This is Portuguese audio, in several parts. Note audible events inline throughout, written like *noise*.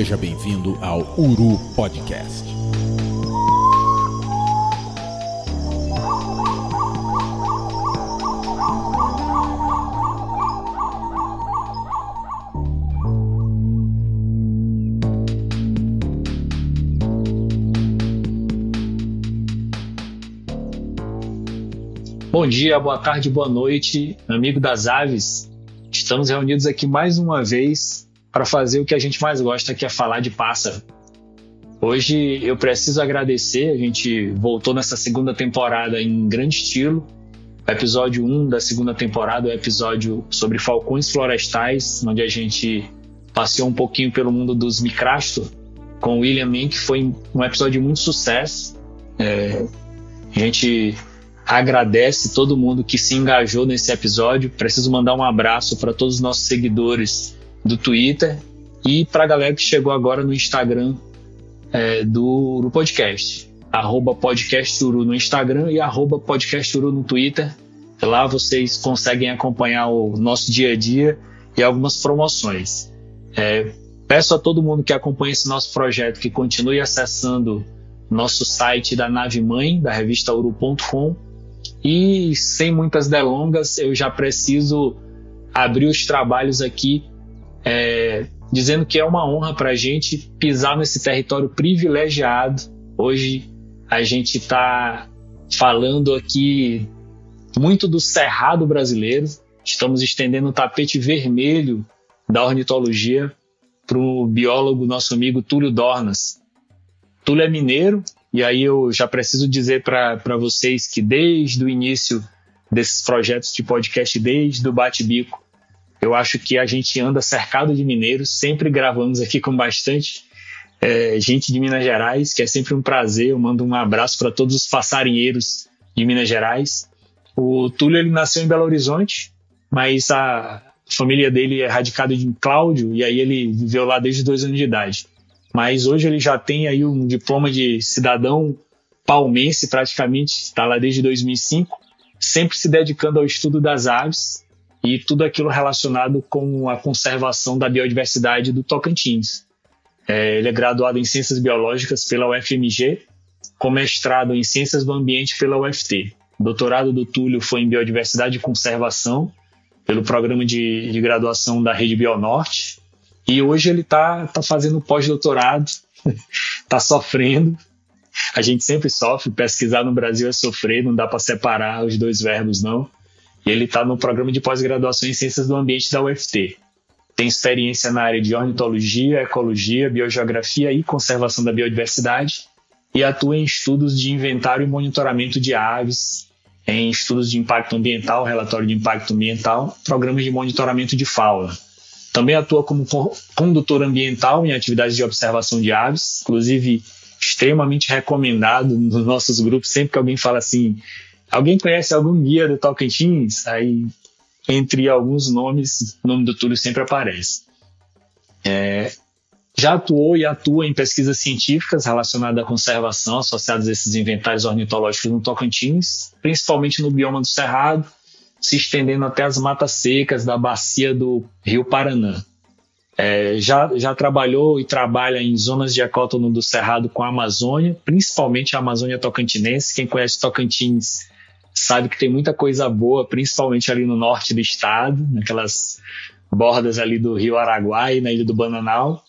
Seja bem-vindo ao Uru Podcast. Bom dia, boa tarde, boa noite, amigo das aves. Estamos reunidos aqui mais uma vez para fazer o que a gente mais gosta, que é falar de pássaro. Hoje eu preciso agradecer, a gente voltou nessa segunda temporada em grande estilo. O episódio 1 da segunda temporada é o episódio sobre falcões florestais, onde a gente passeou um pouquinho pelo mundo dos micrastos com o William que foi um episódio de muito sucesso. É, a gente agradece todo mundo que se engajou nesse episódio. Preciso mandar um abraço para todos os nossos seguidores do Twitter e para a galera que chegou agora no Instagram é, do, do podcast. Arroba podcasturu no Instagram e arroba podcasturu no Twitter. Lá vocês conseguem acompanhar o nosso dia a dia e algumas promoções. É, peço a todo mundo que acompanha esse nosso projeto que continue acessando nosso site da nave mãe, da revista uru.com. E sem muitas delongas, eu já preciso abrir os trabalhos aqui é, dizendo que é uma honra para a gente pisar nesse território privilegiado. Hoje a gente está falando aqui muito do cerrado brasileiro. Estamos estendendo o tapete vermelho da ornitologia para o biólogo, nosso amigo Túlio Dornas. Túlio é mineiro, e aí eu já preciso dizer para vocês que desde o início desses projetos de podcast, desde o Bate-Bico, eu acho que a gente anda cercado de mineiros, sempre gravamos aqui com bastante é, gente de Minas Gerais, que é sempre um prazer. Eu mando um abraço para todos os passarinheiros de Minas Gerais. O Túlio ele nasceu em Belo Horizonte, mas a família dele é radicada em Cláudio e aí ele viveu lá desde dois anos de idade. Mas hoje ele já tem aí um diploma de cidadão palmense praticamente, está lá desde 2005, sempre se dedicando ao estudo das aves e tudo aquilo relacionado com a conservação da biodiversidade do Tocantins. É, ele é graduado em Ciências Biológicas pela UFMG, com mestrado em Ciências do Ambiente pela UFT. Doutorado do Túlio foi em Biodiversidade e Conservação, pelo programa de, de graduação da Rede Bionorte. E hoje ele está tá fazendo pós-doutorado, está *laughs* sofrendo. A gente sempre sofre, pesquisar no Brasil é sofrer, não dá para separar os dois verbos, não e ele está no programa de pós-graduação em Ciências do Ambiente da UFT. Tem experiência na área de ornitologia, ecologia, biogeografia e conservação da biodiversidade e atua em estudos de inventário e monitoramento de aves, em estudos de impacto ambiental, relatório de impacto ambiental, programas de monitoramento de fauna. Também atua como condutor ambiental em atividades de observação de aves, inclusive extremamente recomendado nos nossos grupos. Sempre que alguém fala assim, Alguém conhece algum guia do Tocantins? Aí, entre alguns nomes, o nome do Túlio sempre aparece. É, já atuou e atua em pesquisas científicas relacionadas à conservação associadas a esses inventários ornitológicos no Tocantins, principalmente no bioma do Cerrado, se estendendo até as matas secas da bacia do Rio Paraná. É, já, já trabalhou e trabalha em zonas de ecótono do Cerrado com a Amazônia, principalmente a Amazônia Tocantinense. Quem conhece Tocantins sabe que tem muita coisa boa, principalmente ali no norte do estado, naquelas bordas ali do Rio Araguai, na Ilha do Bananal.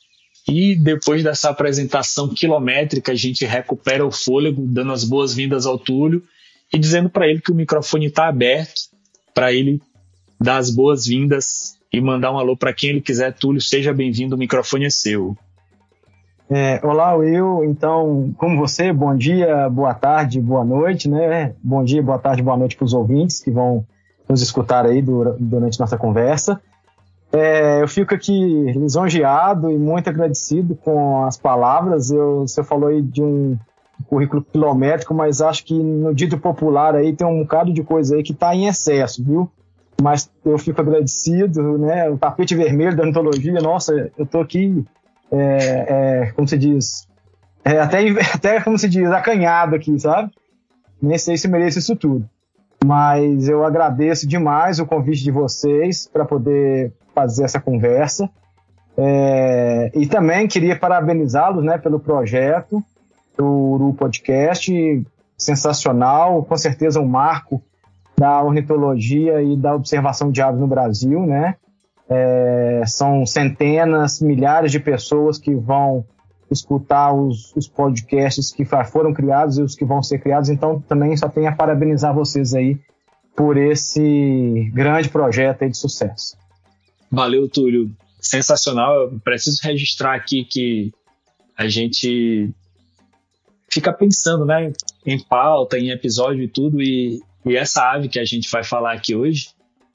E depois dessa apresentação quilométrica, a gente recupera o fôlego, dando as boas-vindas ao Túlio e dizendo para ele que o microfone está aberto para ele dar as boas-vindas e mandar um alô para quem ele quiser. Túlio, seja bem-vindo, o microfone é seu. É, olá, Will. Então, como você, bom dia, boa tarde, boa noite, né? Bom dia, boa tarde, boa noite para os ouvintes que vão nos escutar aí durante nossa conversa. É, eu fico aqui lisonjeado e muito agradecido com as palavras. Eu, você falou aí de um currículo quilométrico, mas acho que no dito popular aí tem um bocado de coisa aí que está em excesso, viu? Mas eu fico agradecido, né? O tapete vermelho da antologia, nossa, eu estou aqui é, é, como se diz, é, até, até, como se diz, acanhado aqui, sabe? Nem sei se mereço isso tudo. Mas eu agradeço demais o convite de vocês para poder fazer essa conversa. É, e também queria parabenizá-los né, pelo projeto do Uru Podcast, sensacional, com certeza um marco da ornitologia e da observação de aves no Brasil, né? É, são centenas, milhares de pessoas que vão escutar os, os, podcasts que foram criados e os que vão ser criados. Então, também só tenho a parabenizar vocês aí por esse grande projeto de sucesso. Valeu, Túlio. Sensacional. Eu preciso registrar aqui que a gente fica pensando, né, em pauta, em episódio e tudo, e, e essa ave que a gente vai falar aqui hoje,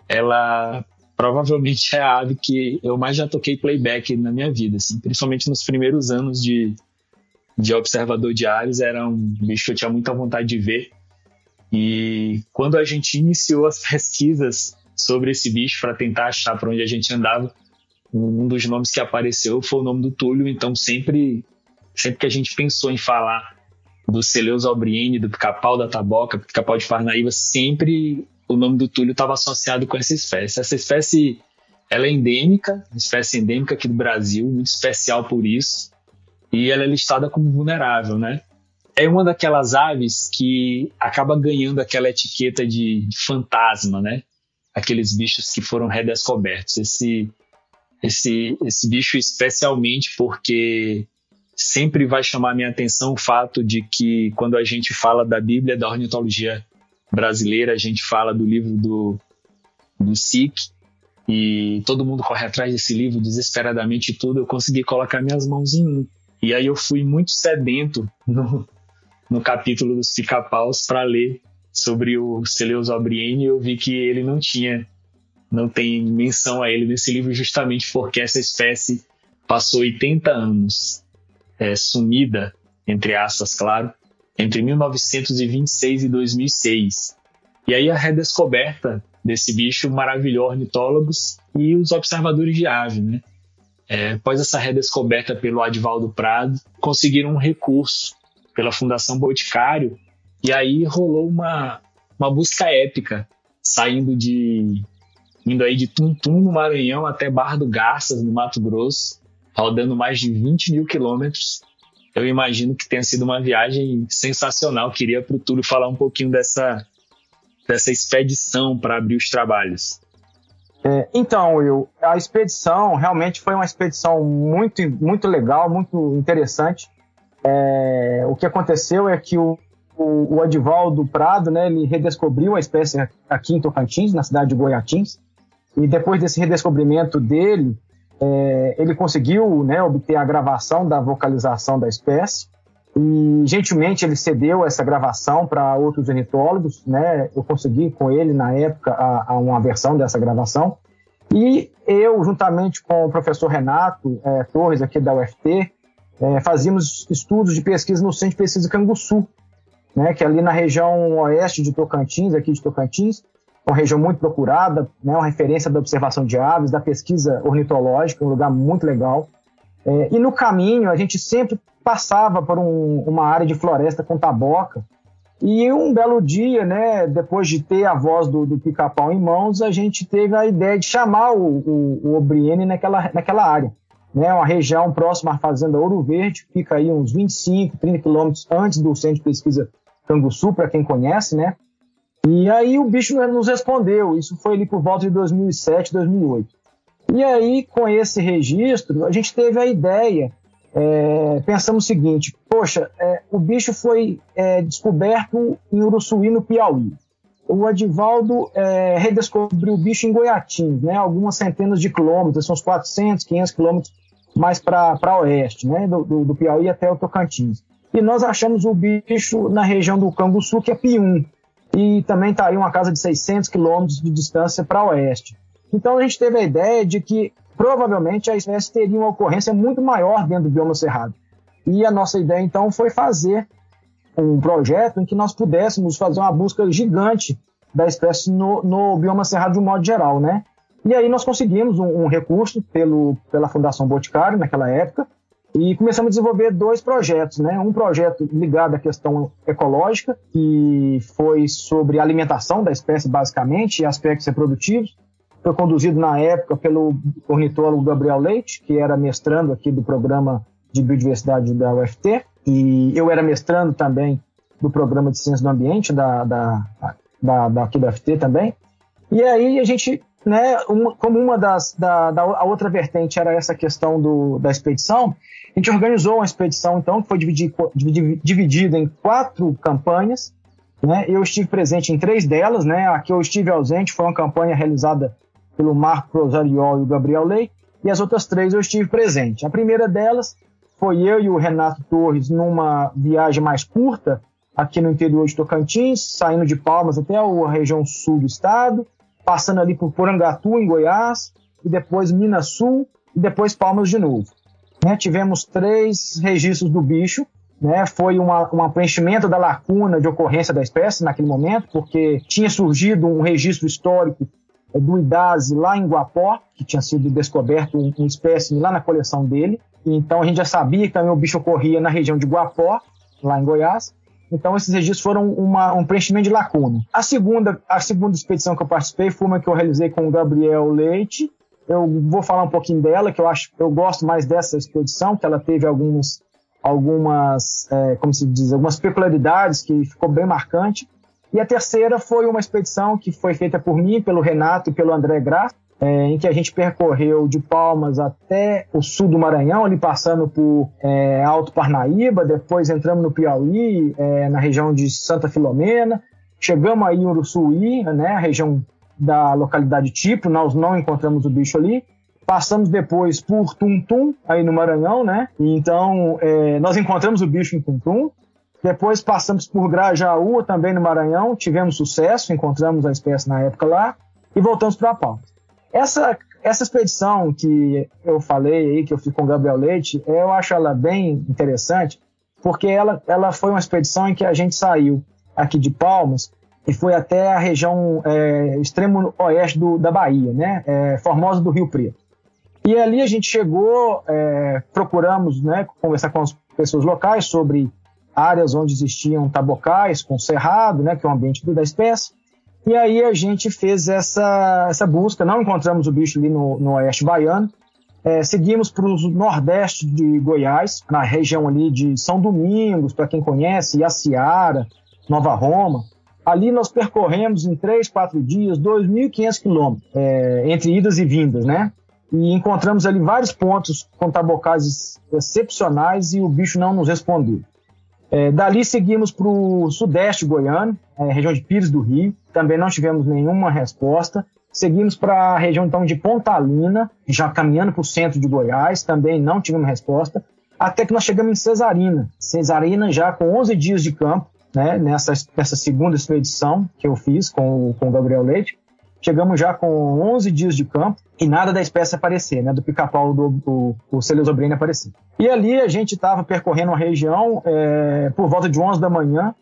ela provavelmente é a ave que eu mais já toquei playback na minha vida, assim, principalmente nos primeiros anos de, de observador de aves, era um bicho que eu tinha muita vontade de ver. E quando a gente iniciou as *laughs* pesquisas sobre esse bicho para tentar achar para onde a gente andava, um dos nomes que apareceu foi o nome do Túlio, então sempre sempre que a gente pensou em falar do Celeus albriene, do pica-pau da taboca, pica-pau de Parnaíba, sempre o nome do Túlio estava associado com essa espécie. Essa espécie ela é endêmica, espécie endêmica aqui do Brasil, muito especial por isso, e ela é listada como vulnerável, né? É uma daquelas aves que acaba ganhando aquela etiqueta de, de fantasma, né? Aqueles bichos que foram redescobertos. Esse, esse, esse bicho especialmente porque sempre vai chamar minha atenção o fato de que quando a gente fala da Bíblia da ornitologia brasileira, a gente fala do livro do, do SIC e todo mundo corre atrás desse livro desesperadamente tudo, eu consegui colocar minhas mãos em um. E aí eu fui muito sedento no, no capítulo dos pica-paus para ler sobre o Celeus Albriene e eu vi que ele não tinha, não tem menção a ele nesse livro justamente porque essa espécie passou 80 anos é, sumida, entre aspas, claro, entre 1926 e 2006. E aí a redescoberta desse bicho maravilhou ornitólogos e os observadores de ave, né? É, após essa redescoberta pelo Advaldo Prado, conseguiram um recurso pela Fundação Boticário e aí rolou uma, uma busca épica, saindo de indo aí de Tuntum no Maranhão até Barra do Garças no Mato Grosso, rodando mais de 20 mil quilômetros. Eu imagino que tenha sido uma viagem sensacional. Queria para o Túlio falar um pouquinho dessa, dessa expedição para abrir os trabalhos. É, então, Will, a expedição realmente foi uma expedição muito, muito legal, muito interessante. É, o que aconteceu é que o, o, o Adivaldo Prado, né, ele redescobriu a espécie aqui em Tocantins, na cidade de Goiatins, e depois desse redescobrimento dele, é, ele conseguiu né, obter a gravação da vocalização da espécie e gentilmente ele cedeu essa gravação para outros ornitólogos, né? Eu consegui com ele na época a, a uma versão dessa gravação e eu juntamente com o professor Renato é, Torres aqui da UFT é, fazíamos estudos de pesquisa no Centro de Pesquisa Canguçu, né? Que é ali na região oeste de Tocantins, aqui de Tocantins, uma região muito procurada, né, uma referência da observação de aves, da pesquisa ornitológica, um lugar muito legal. É, e no caminho a gente sempre passava por um, uma área de floresta com taboca. E um belo dia, né, depois de ter a voz do, do pica-pau em mãos, a gente teve a ideia de chamar o, o, o Obriene naquela, naquela área. Né, uma região próxima à Fazenda Ouro Verde, fica aí uns 25, 30 quilômetros antes do Centro de Pesquisa Canguçu, para quem conhece, né? E aí o bicho nos respondeu, isso foi ali por volta de 2007, 2008. E aí, com esse registro, a gente teve a ideia, é, pensamos o seguinte, poxa, é, o bicho foi é, descoberto em Uruçuí, no Piauí. O Adivaldo é, redescobriu o bicho em Goiatins, né, algumas centenas de quilômetros, são uns 400, 500 quilômetros mais para oeste, né, do, do, do Piauí até o Tocantins. E nós achamos o bicho na região do Canguçu, que é Pium, e também está aí uma casa de 600 quilômetros de distância para oeste. Então a gente teve a ideia de que provavelmente a espécie teria uma ocorrência muito maior dentro do bioma cerrado. E a nossa ideia então foi fazer um projeto em que nós pudéssemos fazer uma busca gigante da espécie no, no bioma cerrado de um modo geral, né? E aí nós conseguimos um, um recurso pelo, pela Fundação Boticário naquela época, e começamos a desenvolver dois projetos, né? Um projeto ligado à questão ecológica, que foi sobre alimentação da espécie, basicamente, e aspectos reprodutivos. foi conduzido na época pelo ornitólogo Gabriel Leite, que era mestrando aqui do programa de biodiversidade da UFT, e eu era mestrando também do programa de ciência do ambiente da, da, da, da aqui da UFT também. E aí a gente, né, uma, como uma das, da, da outra vertente era essa questão do, da expedição, a gente organizou uma expedição então que foi dividida em quatro campanhas, né? Eu estive presente em três delas, né? A que eu estive ausente foi uma campanha realizada pelo Marco Rosariol e o Gabriel Lei, e as outras três eu estive presente. A primeira delas foi eu e o Renato Torres numa viagem mais curta aqui no interior de Tocantins, saindo de Palmas até a região sul do estado, passando ali por Porangatu, em Goiás, e depois Minas Sul, e depois Palmas de novo. Né? Tivemos três registros do bicho, né, foi uma, um preenchimento da lacuna de ocorrência da espécie naquele momento, porque tinha surgido um registro histórico é, do Idase lá em Guapó, que tinha sido descoberto um, um espécime lá na coleção dele. Então a gente já sabia que também o bicho ocorria na região de Guapó, lá em Goiás. Então esses registros foram uma, um preenchimento de lacuna. A segunda, a segunda expedição que eu participei foi uma que eu realizei com o Gabriel Leite. Eu vou falar um pouquinho dela, que eu acho, eu gosto mais dessa expedição, que ela teve alguns algumas, é, como se diz, algumas peculiaridades que ficou bem marcante. E a terceira foi uma expedição que foi feita por mim, pelo Renato e pelo André Graça, é, em que a gente percorreu de Palmas até o sul do Maranhão, ali passando por é, Alto Parnaíba, depois entramos no Piauí, é, na região de Santa Filomena, chegamos aí em Uruçuí, né, a região da localidade tipo, nós não encontramos o bicho ali, Passamos depois por Tuntum, aí no Maranhão, né? Então, é, nós encontramos o bicho em Tuntum. Depois passamos por Grajaú, também no Maranhão. Tivemos sucesso, encontramos a espécie na época lá. E voltamos para a. Essa, essa expedição que eu falei aí, que eu fiz com o Gabriel Leite, eu acho ela bem interessante, porque ela, ela foi uma expedição em que a gente saiu aqui de Palmas e foi até a região é, extremo oeste do, da Bahia, né? É, Formosa do Rio Preto. E ali a gente chegou, é, procuramos né, conversar com as pessoas locais sobre áreas onde existiam tabocais com cerrado, né, que é o ambiente da espécie. E aí a gente fez essa, essa busca, não encontramos o bicho ali no, no oeste baiano, é, seguimos para o nordeste de Goiás, na região ali de São Domingos, para quem conhece, Iaciara, Nova Roma. Ali nós percorremos em três, quatro dias 2.500 quilômetros, é, entre idas e vindas, né? e encontramos ali vários pontos com tabocais excepcionais e o bicho não nos respondeu. É, dali seguimos para o sudeste goiano, é, região de Pires do Rio, também não tivemos nenhuma resposta. Seguimos para a região então de Pontalina, já caminhando para o centro de Goiás, também não tivemos resposta, até que nós chegamos em Cesarina. Cesarina já com 11 dias de campo, né, nessa, nessa segunda expedição que eu fiz com, com o Gabriel Leite. Chegamos já com 11 dias de campo e nada da espécie aparecer, né, do pica-pau do, do, do aparecer. E ali a gente estava percorrendo a região é, por volta de 11 da manhã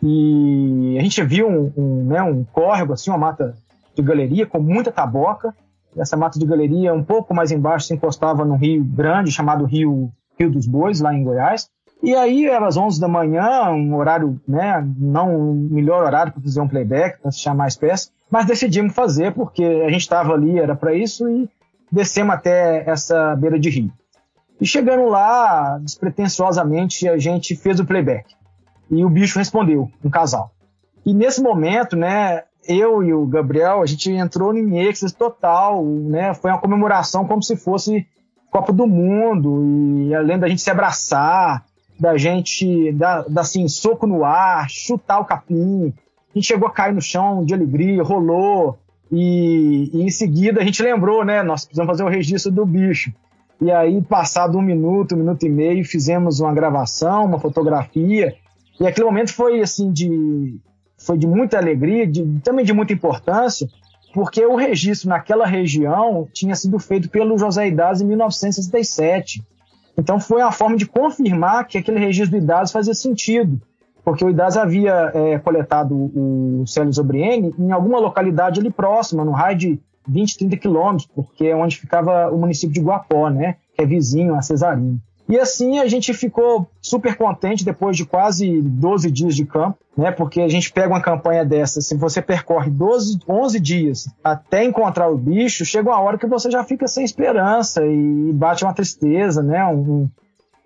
e a gente viu um, um, né, um córrego, assim, uma mata de galeria com muita taboca. Essa mata de galeria, um pouco mais embaixo, se encostava num rio grande chamado Rio, rio dos Bois, lá em Goiás. E aí, às 11 da manhã, um horário, né, não o melhor horário para fazer um playback, para se chamar a espécie, mas decidimos fazer porque a gente estava ali, era para isso, e descemos até essa beira de rio. E chegando lá, despretensiosamente, a gente fez o playback. E o bicho respondeu, um casal. E nesse momento, né, eu e o Gabriel, a gente entrou em êxtase total, né, foi uma comemoração como se fosse Copa do Mundo, e além da gente se abraçar, da gente dar, dar assim, soco no ar, chutar o capim, a gente chegou a cair no chão de alegria, rolou, e, e, em seguida a gente lembrou, né? Nós precisamos fazer o registro do bicho. E aí, passado um minuto, um minuto e meio, fizemos uma gravação, uma fotografia. E aquele momento foi assim de foi de muita alegria, de, também de muita importância, porque o registro naquela região tinha sido feito pelo José Idaz em 1967. Então foi uma forma de confirmar que aquele registro do Idaz fazia sentido porque o IDAS havia é, coletado o Célio Zobriene em alguma localidade ali próxima, no raio de 20, 30 quilômetros, porque é onde ficava o município de Guapó, né, que é vizinho a Cesarino. E assim a gente ficou super contente depois de quase 12 dias de campo, né? Porque a gente pega uma campanha dessa, se você percorre 12, 11 dias até encontrar o bicho, chega uma hora que você já fica sem esperança e bate uma tristeza, né? Um,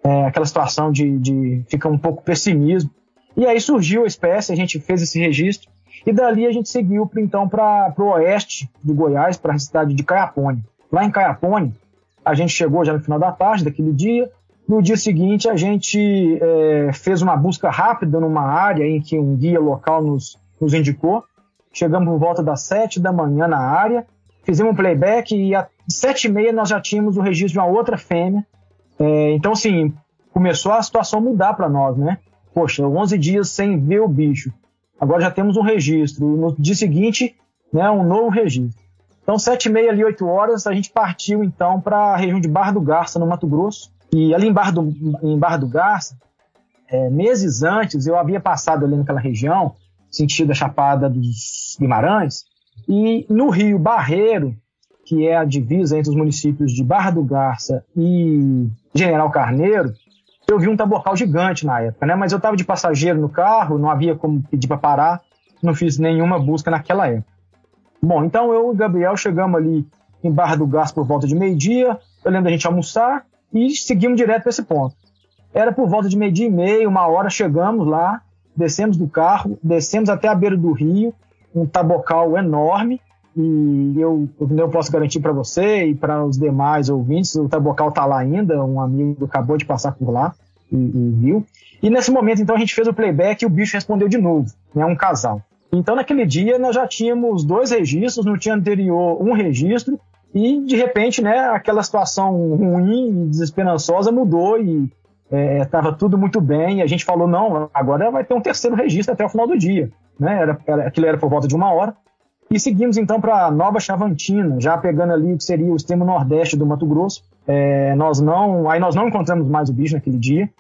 é, aquela situação de, de fica um pouco pessimismo. E aí surgiu a espécie, a gente fez esse registro e dali a gente seguiu então para o oeste de Goiás, para a cidade de Caiapone. Lá em Caiapone, a gente chegou já no final da tarde daquele dia. No dia seguinte, a gente é, fez uma busca rápida numa área em que um guia local nos, nos indicou. Chegamos por volta das sete da manhã na área, fizemos um playback e às sete e meia nós já tínhamos o registro de uma outra fêmea. É, então, assim, começou a situação mudar para nós, né? Poxa, 11 dias sem ver o bicho. Agora já temos um registro. No dia seguinte, né, um novo registro. Então, sete e meia ali, oito horas, a gente partiu então para a região de Barra do Garça, no Mato Grosso. E ali em Barra do, em Barra do Garça, é, meses antes, eu havia passado ali naquela região, sentido a Chapada dos Guimarães, e no Rio Barreiro, que é a divisa entre os municípios de Barra do Garça e General Carneiro, eu vi um tabocal gigante na época, né? Mas eu estava de passageiro no carro, não havia como pedir para parar, não fiz nenhuma busca naquela época. Bom, então eu e o Gabriel chegamos ali em Barra do Gás por volta de meio-dia, eu lembro da gente almoçar e seguimos direto para esse ponto. Era por volta de meio-dia e meio, uma hora, chegamos lá, descemos do carro, descemos até a beira do rio, um tabocal enorme, e eu, eu posso garantir para você e para os demais ouvintes, o Tabocal está lá ainda, um amigo acabou de passar por lá e, e, viu. E nesse momento, então, a gente fez o playback e o bicho respondeu de novo, né, um casal. Então, naquele dia, nós já tínhamos dois registros, no dia anterior, um registro, e de repente, né, aquela situação ruim e desesperançosa mudou e estava é, tudo muito bem. E a gente falou: não, agora vai ter um terceiro registro até o final do dia. Né? Era, era, aquilo era por volta de uma hora. E seguimos então para Nova Chavantina, já pegando ali o que seria o extremo nordeste do Mato Grosso. É, nós não, aí nós não encontramos mais o bicho naquele dia.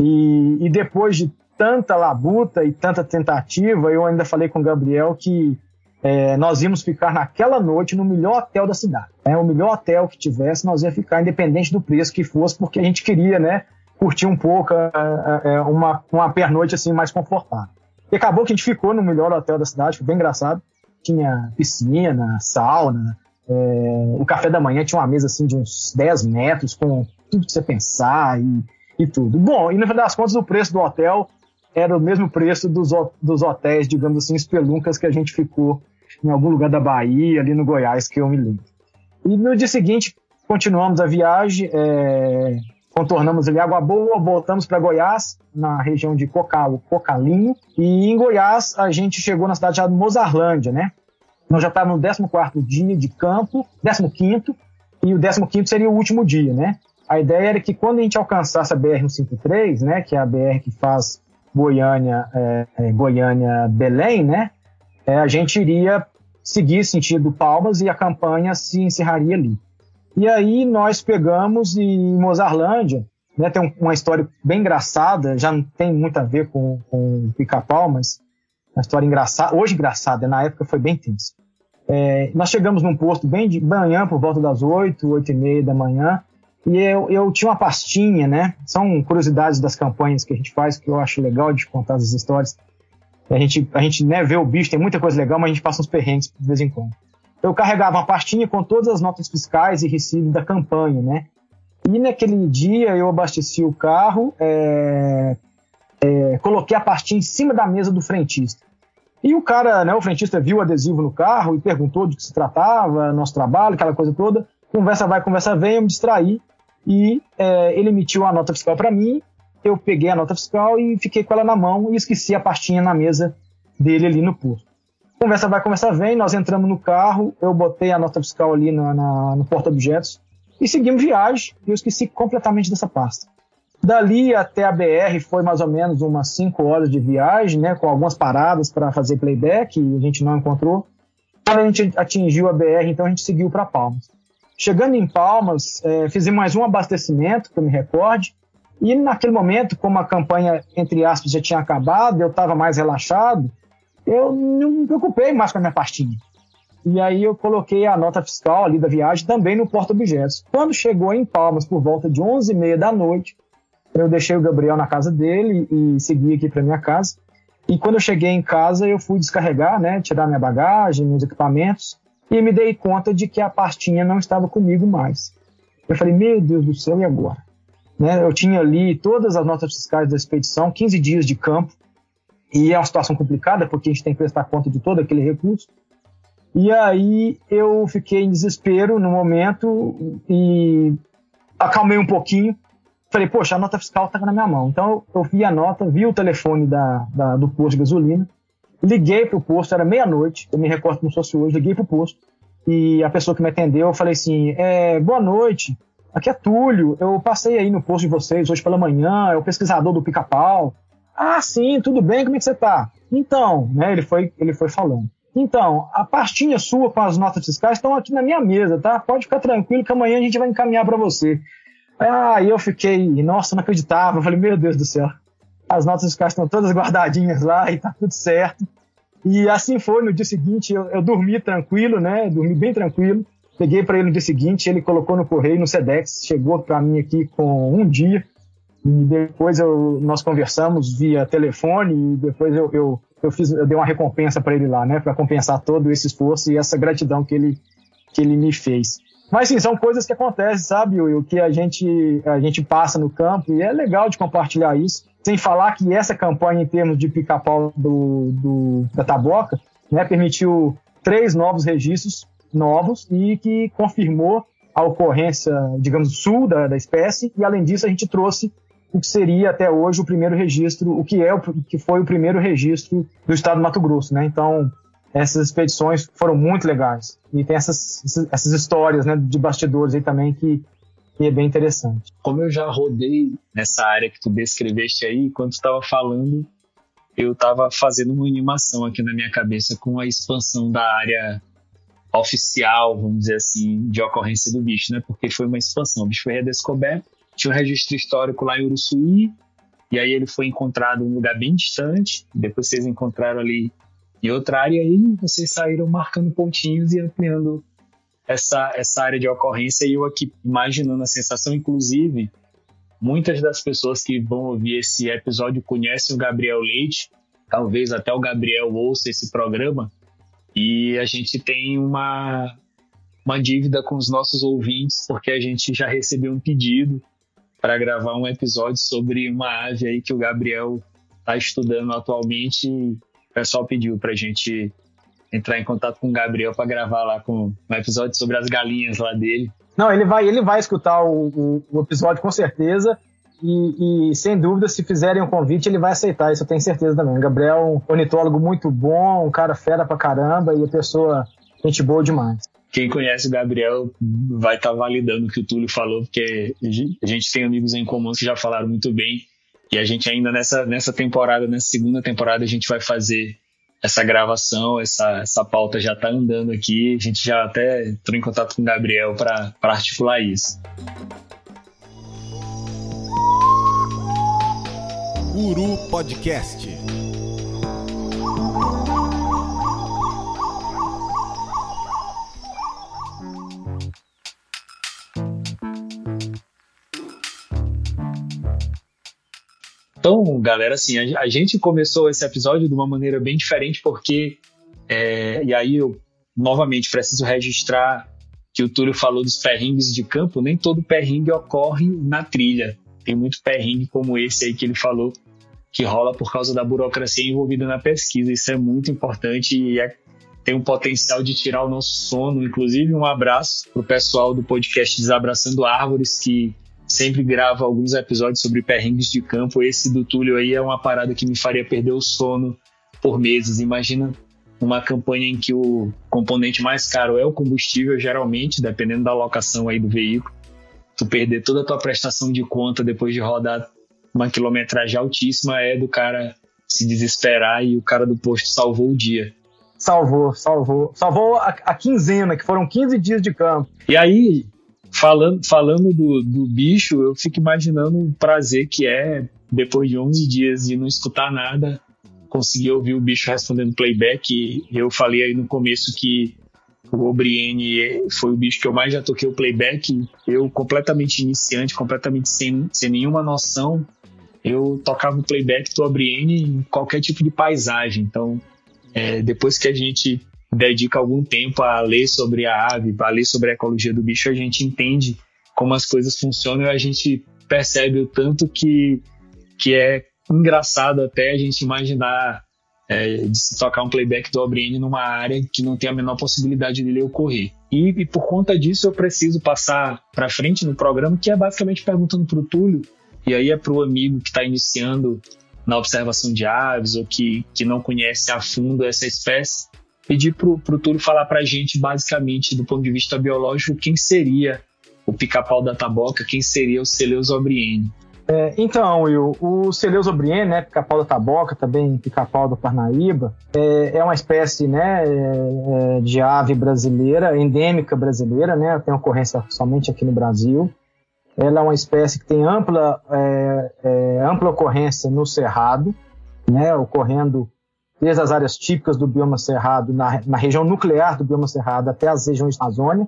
E, e, depois de tanta labuta e tanta tentativa, eu ainda falei com o Gabriel que é, nós íamos ficar naquela noite no melhor hotel da cidade. É, o melhor hotel que tivesse, nós ia ficar independente do preço que fosse, porque a gente queria, né, curtir um pouco é, uma, uma pernoite assim mais confortável. E acabou que a gente ficou no melhor hotel da cidade, foi bem engraçado tinha piscina, sauna. É, o café da manhã tinha uma mesa assim de uns 10 metros com tudo que você pensar e, e tudo. Bom, e no final das contas o preço do hotel era o mesmo preço dos, dos hotéis, digamos assim, espeluncas que a gente ficou em algum lugar da Bahia, ali no Goiás, que eu me lembro. E no dia seguinte continuamos a viagem, é, contornamos ali Água Boa, voltamos para Goiás, na região de Cocal, Cocalinho, e em Goiás a gente chegou na cidade de Mozarlândia, né? Nós já estávamos no 14 dia de campo, 15 e o 15 seria o último dia, né? A ideia era que quando a gente alcançasse a BR-153, né, que é a BR que faz Goiânia, é, é, Goiânia Belém, né, é, a gente iria seguir sentido Palmas e a campanha se encerraria ali. E aí nós pegamos e em Mozarlândia, né, tem uma história bem engraçada, já não tem muito a ver com, com pica-pau, mas uma história engraçada, hoje engraçada, na época foi bem tensa. É, nós chegamos num posto bem de manhã, por volta das 8, 8 e meia da manhã, e eu, eu tinha uma pastinha, né? São curiosidades das campanhas que a gente faz, que eu acho legal de contar as histórias. A gente, a gente né, vê o bicho, tem muita coisa legal, mas a gente passa uns perrengues de vez em quando eu carregava uma pastinha com todas as notas fiscais e recibos da campanha, né? E naquele dia eu abasteci o carro, é, é, coloquei a pastinha em cima da mesa do frentista. E o cara, né, o frentista viu o adesivo no carro e perguntou de que se tratava, nosso trabalho, aquela coisa toda. Conversa vai, conversa vem, eu me distraí. E é, ele emitiu a nota fiscal para mim, eu peguei a nota fiscal e fiquei com ela na mão e esqueci a pastinha na mesa dele ali no posto. Conversa vai, conversa vem, nós entramos no carro, eu botei a nota fiscal ali na, na, no porta-objetos e seguimos viagem e eu esqueci completamente dessa pasta. Dali até a BR foi mais ou menos umas 5 horas de viagem, né, com algumas paradas para fazer playback e a gente não encontrou. Quando a gente atingiu a BR, então a gente seguiu para Palmas. Chegando em Palmas, é, fizemos mais um abastecimento, que eu me recorde, e naquele momento, como a campanha, entre aspas, já tinha acabado, eu estava mais relaxado, eu não me preocupei mais com a minha pastinha. E aí eu coloquei a nota fiscal ali da viagem também no porta-objetos. Quando chegou em Palmas por volta de 11h30 da noite, Eu deixei o Gabriel na casa dele e segui aqui para minha casa. E quando eu cheguei em casa, eu fui descarregar, né, tirar minha bagagem, meus equipamentos, e me dei conta de que a pastinha não estava comigo mais. Eu falei, meu Deus do céu, e agora? Né, eu tinha ali todas as notas fiscais da expedição, 15 dias de campo, e é uma situação complicada, porque a gente tem que prestar conta de todo aquele recurso. E aí eu fiquei em desespero no momento e acalmei um pouquinho. Falei, poxa, a nota fiscal estava na minha mão. Então eu vi a nota, vi o telefone da, da do posto de gasolina, liguei para o posto, era meia-noite, eu me recordo como se fosse hoje, liguei para o posto e a pessoa que me atendeu, eu falei assim, é, boa noite, aqui é Túlio, eu passei aí no posto de vocês hoje pela manhã, é o pesquisador do pica-pau. Ah, sim, tudo bem, como é que você tá? Então, né, ele foi, ele foi falando. Então, a pastinha sua com as notas fiscais estão aqui na minha mesa, tá? Pode ficar tranquilo que amanhã a gente vai encaminhar para você. Aí eu fiquei, nossa, não acreditava. Eu falei, meu Deus do céu. As notas fiscais estão todas guardadinhas lá e tá tudo certo. E assim foi, no dia seguinte eu, eu dormi tranquilo, né? Dormi bem tranquilo. Peguei para ele no dia seguinte, ele colocou no correio, no Sedex, chegou para mim aqui com um dia. E depois eu, nós conversamos via telefone e depois eu, eu, eu, fiz, eu dei uma recompensa para ele lá, né? Para compensar todo esse esforço e essa gratidão que ele, que ele me fez. Mas sim, são coisas que acontecem, sabe, o que a gente, a gente passa no campo e é legal de compartilhar isso. Sem falar que essa campanha em termos de pica-pau do, do, da Taboca né, permitiu três novos registros novos e que confirmou a ocorrência, digamos, sul da, da espécie e além disso a gente trouxe o que seria até hoje o primeiro registro, o que é o que foi o primeiro registro do estado do Mato Grosso, né? Então, essas expedições foram muito legais. E tem essas, essas histórias né, de bastidores aí também que, que é bem interessante. Como eu já rodei nessa área que tu descreveste aí, quando tu estava falando, eu estava fazendo uma animação aqui na minha cabeça com a expansão da área oficial, vamos dizer assim, de ocorrência do bicho, né? Porque foi uma expansão. O bicho foi redescoberto, tinha um registro histórico lá em Uruçuí, e aí ele foi encontrado em um lugar bem distante. Depois vocês encontraram ali em outra área, e aí vocês saíram marcando pontinhos e ampliando essa, essa área de ocorrência. E eu aqui imaginando a sensação, inclusive, muitas das pessoas que vão ouvir esse episódio conhecem o Gabriel Leite, talvez até o Gabriel ouça esse programa, e a gente tem uma, uma dívida com os nossos ouvintes, porque a gente já recebeu um pedido para gravar um episódio sobre uma ave aí que o Gabriel está estudando atualmente. O pessoal pediu para a gente entrar em contato com o Gabriel para gravar lá com um episódio sobre as galinhas lá dele. Não, ele vai, ele vai escutar o, o, o episódio com certeza. E, e, sem dúvida, se fizerem um convite, ele vai aceitar, isso eu tenho certeza também. O Gabriel é um ornitólogo muito bom, um cara fera pra caramba e a pessoa, gente boa demais quem conhece o Gabriel vai estar tá validando o que o Túlio falou, porque a gente tem amigos em comum que já falaram muito bem. E a gente ainda nessa, nessa temporada, nessa segunda temporada, a gente vai fazer essa gravação, essa, essa pauta já está andando aqui. A gente já até entrou em contato com o Gabriel para articular isso. Uru Podcast. Então, galera, assim, a, gente começou esse episódio de uma maneira bem diferente, porque. É, e aí eu, novamente, preciso registrar que o Túlio falou dos perrengues de campo. Nem todo perrengue ocorre na trilha. Tem muito perrengue como esse aí que ele falou, que rola por causa da burocracia envolvida na pesquisa. Isso é muito importante e é, tem um potencial de tirar o nosso sono. Inclusive, um abraço para o pessoal do podcast Desabraçando Árvores, que sempre grava alguns episódios sobre perrengues de campo. Esse do Túlio aí é uma parada que me faria perder o sono por meses. Imagina uma campanha em que o componente mais caro é o combustível, geralmente, dependendo da locação aí do veículo. Tu perder toda a tua prestação de conta depois de rodar uma quilometragem altíssima é do cara se desesperar e o cara do posto salvou o dia. Salvou, salvou. Salvou a, a quinzena, que foram 15 dias de campo. E aí, falando, falando do, do bicho, eu fico imaginando o prazer que é, depois de 11 dias de não escutar nada, conseguir ouvir o bicho respondendo playback. Eu falei aí no começo que O Obriene foi o bicho que eu mais já toquei o playback. Eu, completamente iniciante, completamente sem, sem nenhuma noção, eu tocava o playback do Obriene em qualquer tipo de paisagem. Então, é, depois que a gente dedica algum tempo a ler sobre a ave, a ler sobre a ecologia do bicho, a gente entende como as coisas funcionam e a gente percebe o tanto que, que é engraçado até a gente imaginar é, de se tocar um playback do Obriene numa área que não tem a menor possibilidade dele ocorrer. E, e por conta disso eu preciso passar para frente no programa, que é basicamente perguntando para o Túlio, e aí é para o amigo que está iniciando na observação de aves ou que, que não conhece a fundo essa espécie, pedir para o Túlio falar para a gente, basicamente, do ponto de vista biológico, quem seria o pica-pau da taboca, quem seria o Celeus obriene. É, então, Will, o Celeus obriene, né, pica-pau da taboca, também pica-pau do Parnaíba, é, é, uma espécie né, é, é, de ave brasileira, endêmica brasileira, né, tem ocorrência somente aqui no Brasil. Ela é uma espécie que tem ampla, é, é, ampla ocorrência no Cerrado, né, ocorrendo desde as áreas típicas do bioma cerrado, na, na região nuclear do bioma cerrado, até as regiões da Amazônia.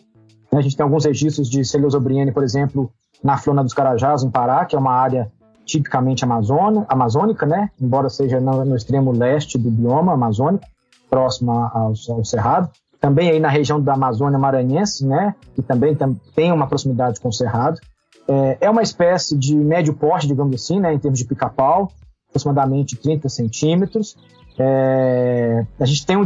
A gente tem alguns registros de Celiosobriene, por exemplo, na Flona dos Carajás, no Pará, que é uma área tipicamente amazônica, amazônica né? embora seja no, no, extremo leste do bioma amazônico, próximo ao, ao, Cerrado. Também aí na região da Amazônia Maranhense, né? que também tem uma proximidade com o Cerrado. É, é, uma espécie de médio porte, digamos assim, né? em termos de pica-pau, aproximadamente 30 centímetros. É, a gente tem um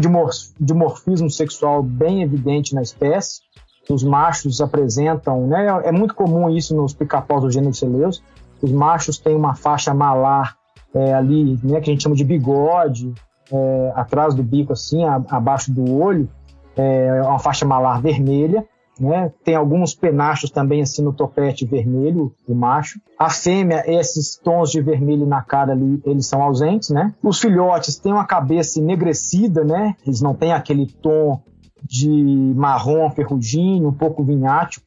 dimorfismo sexual bem evidente na espécie, os machos apresentam, né, é muito comum isso nos pica-paus do gênero Celeus, os machos têm uma faixa malar é, ali, né, que a gente chama de bigode, é, atrás do bico, assim, a, abaixo do olho, é uma faixa malar vermelha, né? Tem alguns penachos também assim no topete vermelho, o macho. A fêmea, esses tons de vermelho na cara ali, eles são ausentes, né? Os filhotes têm uma cabeça enegrecida, né? Eles não têm aquele tom de marrom ferrugíneo, um pouco vinhático,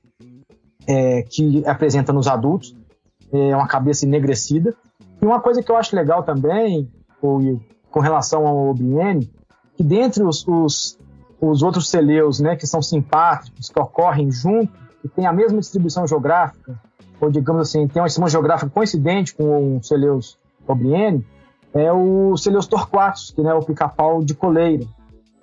é, que apresenta nos adultos. É uma cabeça enegrecida. E uma coisa que eu acho legal também, ou, com relação ao Obiene, que dentre os, os, os outros celeus, né, que são simpáticos, que ocorrem junto, que tem a mesma distribuição geográfica, ou digamos assim, tem uma distribuição geográfica coincidente com o Celeus obriene, é o Celeus torquatus, que é né, o pica-pau de coleira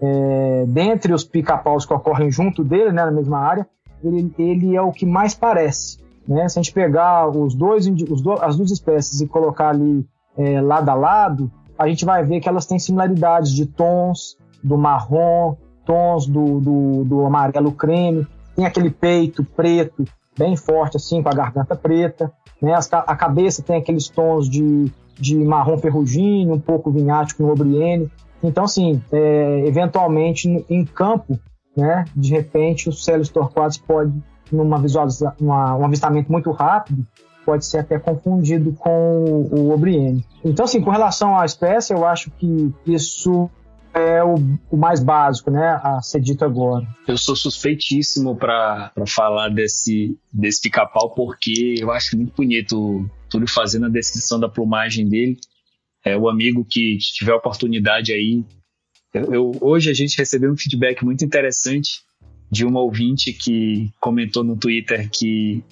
é, dentre os pica-paus que ocorrem junto dele, né, na mesma área, ele, ele é o que mais parece. Né? Se a gente pegar os dois, os do, as duas espécies e colocar ali é, lado a lado, a gente vai ver que elas têm similaridades de tons do marrom, tons do, do, do amarelo creme, tem aquele peito preto bem forte assim, com a garganta preta, né? a cabeça tem aqueles tons de, de marrom ferrugíneo, um pouco vinhático no obriene, então, assim, é, eventualmente em campo, né, de repente o Célio Torquatus pode, numa uma, um avistamento muito rápido, pode ser até confundido com o Obriene. Então, assim, com relação à espécie, eu acho que isso é o, o, mais básico, né, a ser dito agora. Eu sou suspeitíssimo para falar desse, desse pica-pau, porque eu acho muito bonito tudo fazendo a descrição da plumagem dele é, o amigo que tiver oportunidade aí. Eu, eu, hoje a gente recebeu um feedback muito interessante de uma ouvinte que comentou no Twitter que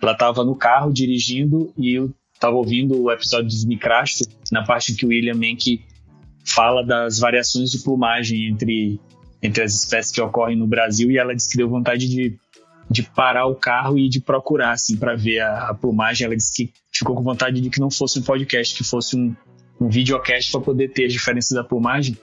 ela estava no carro dirigindo e eu estava ouvindo o episódio dos Micrasto, na parte que o William Menck fala das variações de plumagem entre, entre as espécies que ocorrem no Brasil e ela disse que deu vontade de, de parar o carro e de procurar assim para ver a, a, plumagem. Ela disse que ficou com vontade de que não fosse um podcast, que fosse um, um videocast para poder ter as diferenças da plumagem.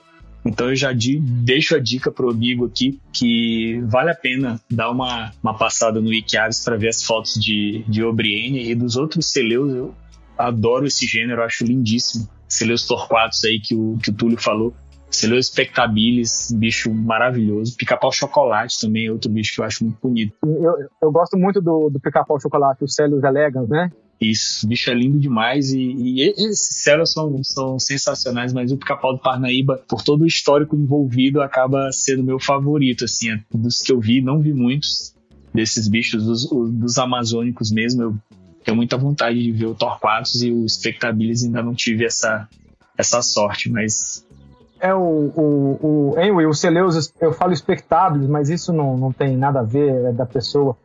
Então eu já deixo a dica pro amigo aqui que vale a pena dar uma, uma passada no Wikiaves para ver as fotos de, de Obriene e dos outros celeus. Eu adoro esse gênero, acho lindíssimo. Celeus torquatus aí que o, que o Túlio falou. Celeus spectabilis, bicho maravilhoso. Pica-pau chocolate também é outro bicho que eu acho muito bonito. Eu, eu gosto muito do, do pica-pau chocolate, o Celeus elegans, né? Isso, o bicho é lindo demais e, e esses células são, são sensacionais, mas o pica-pau do Parnaíba, por todo o histórico envolvido, acaba sendo meu favorito, assim, é, dos que eu vi, não vi muitos desses bichos, dos, dos amazônicos mesmo, eu tenho muita vontade de ver o Torquatus e o Spectabilis, ainda não tive essa, essa sorte, mas É o, o, o, anyway, o Celeus, eu falo espectáveis, mas isso não, não tem nada a ver é da pessoa.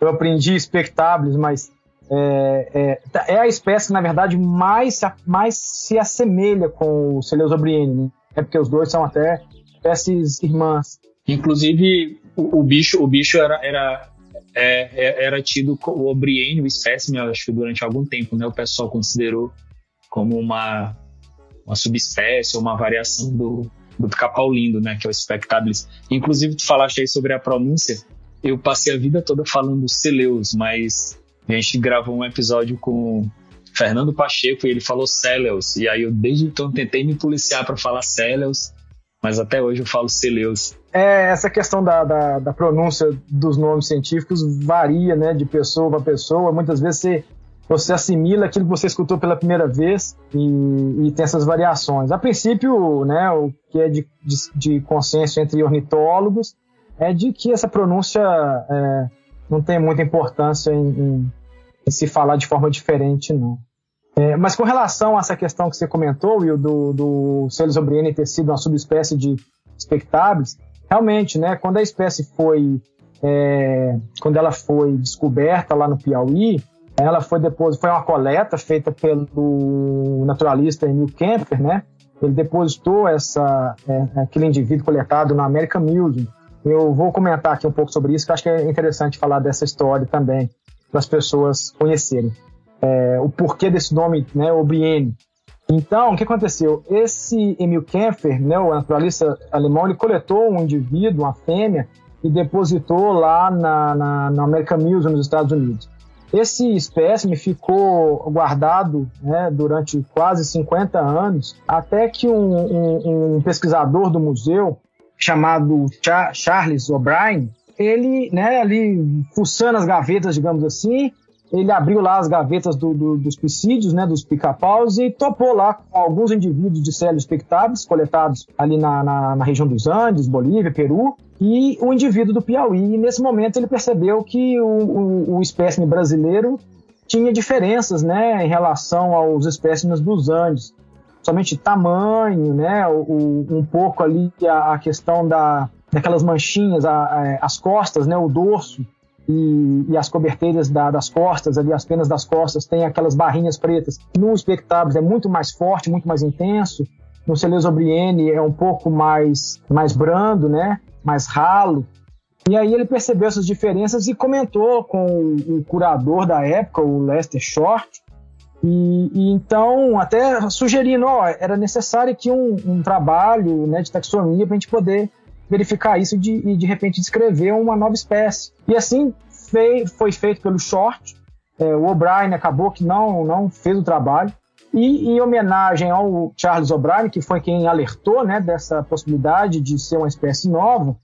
Eu aprendi espectáveis, mas é, é, tá, é, a espécie que, na verdade, mais, mais se assemelha com o Celeus obriene, né? É porque os dois são até espécies irmãs. Inclusive, o, o bicho, o bicho era, era, é, é era tido o obriene, o espécime, acho que durante algum tempo, né? O pessoal considerou como uma uma subespécie ou uma variação do, do pica-pau lindo, né, que é o Spectabilis. Inclusive, tu falaste aí sobre a pronúncia. Eu passei a vida toda falando Celeus, mas a gente gravou um episódio com Fernando Pacheco e ele falou Celeus. E aí eu desde então tentei me policiar para falar Celeus, mas até hoje eu falo Celeus. É, essa questão da, da, da, pronúncia dos nomes científicos varia, né, de pessoa para pessoa. Muitas vezes você você assimila aquilo que você escutou pela primeira vez e, e tem essas variações. A princípio, né, o que é de, de, de consenso entre ornitólogos é de que essa pronúncia é, não tem muita importância em, em, em, se falar de forma diferente, não. É, mas com relação a essa questão que você comentou, Will, do, do Celis obriene ter sido uma subespécie de espectáveis, realmente, né, quando a espécie foi, é, quando ela foi descoberta lá no Piauí, ela foi depois, foi uma coleta feita pelo naturalista Emil Kemper, né? Ele depositou essa, é, aquele indivíduo coletado na American Museum. Eu vou comentar aqui um pouco sobre isso, que acho que é interessante falar dessa história também, para as pessoas conhecerem. É, o porquê desse nome, né, Obriene. Então, o que aconteceu? Esse Emil Kempfer, né, o naturalista alemão, ele coletou um indivíduo, uma fêmea, e depositou lá na, na, na American Museum nos Estados Unidos. Esse espécime ficou guardado né, durante quase 50 anos, até que um, um, um pesquisador do museu, chamado Charles O'Brien, ele, né, ali fuçando as gavetas, digamos assim, ele abriu lá as gavetas do, do, dos piscídios, né, dos pica-paus, e topou lá com alguns indivíduos de célios espectáveis coletados ali na, na, na, região dos Andes, Bolívia, Peru, e o indivíduo do Piauí. E nesse momento ele percebeu que o, o, o espécime brasileiro tinha diferenças né, em relação aos espécimes dos Andes. Somente tamanho, né, o, um pouco ali a, a questão da, daquelas manchinhas, a, a, as costas, né, o dorso, e, e as coberteiras da, das costas, ali as penas das costas, tem aquelas barrinhas pretas. No Spectabis é muito mais forte, muito mais intenso. No Celesobriene é um pouco mais, mais brando, né? mais ralo. E aí ele percebeu essas diferenças e comentou com o, o curador da época, o Lester Short, e, e, então, até sugerindo, ó, era necessário que um, um trabalho né, de taxonomia para a gente poder verificar isso de, e de repente descrever uma nova espécie. E assim fei, foi feito pelo Short. É, o O'Brien acabou que não, não fez o trabalho. E em homenagem ao Charles O'Brien, que foi quem alertou né, dessa possibilidade de ser uma espécie nova,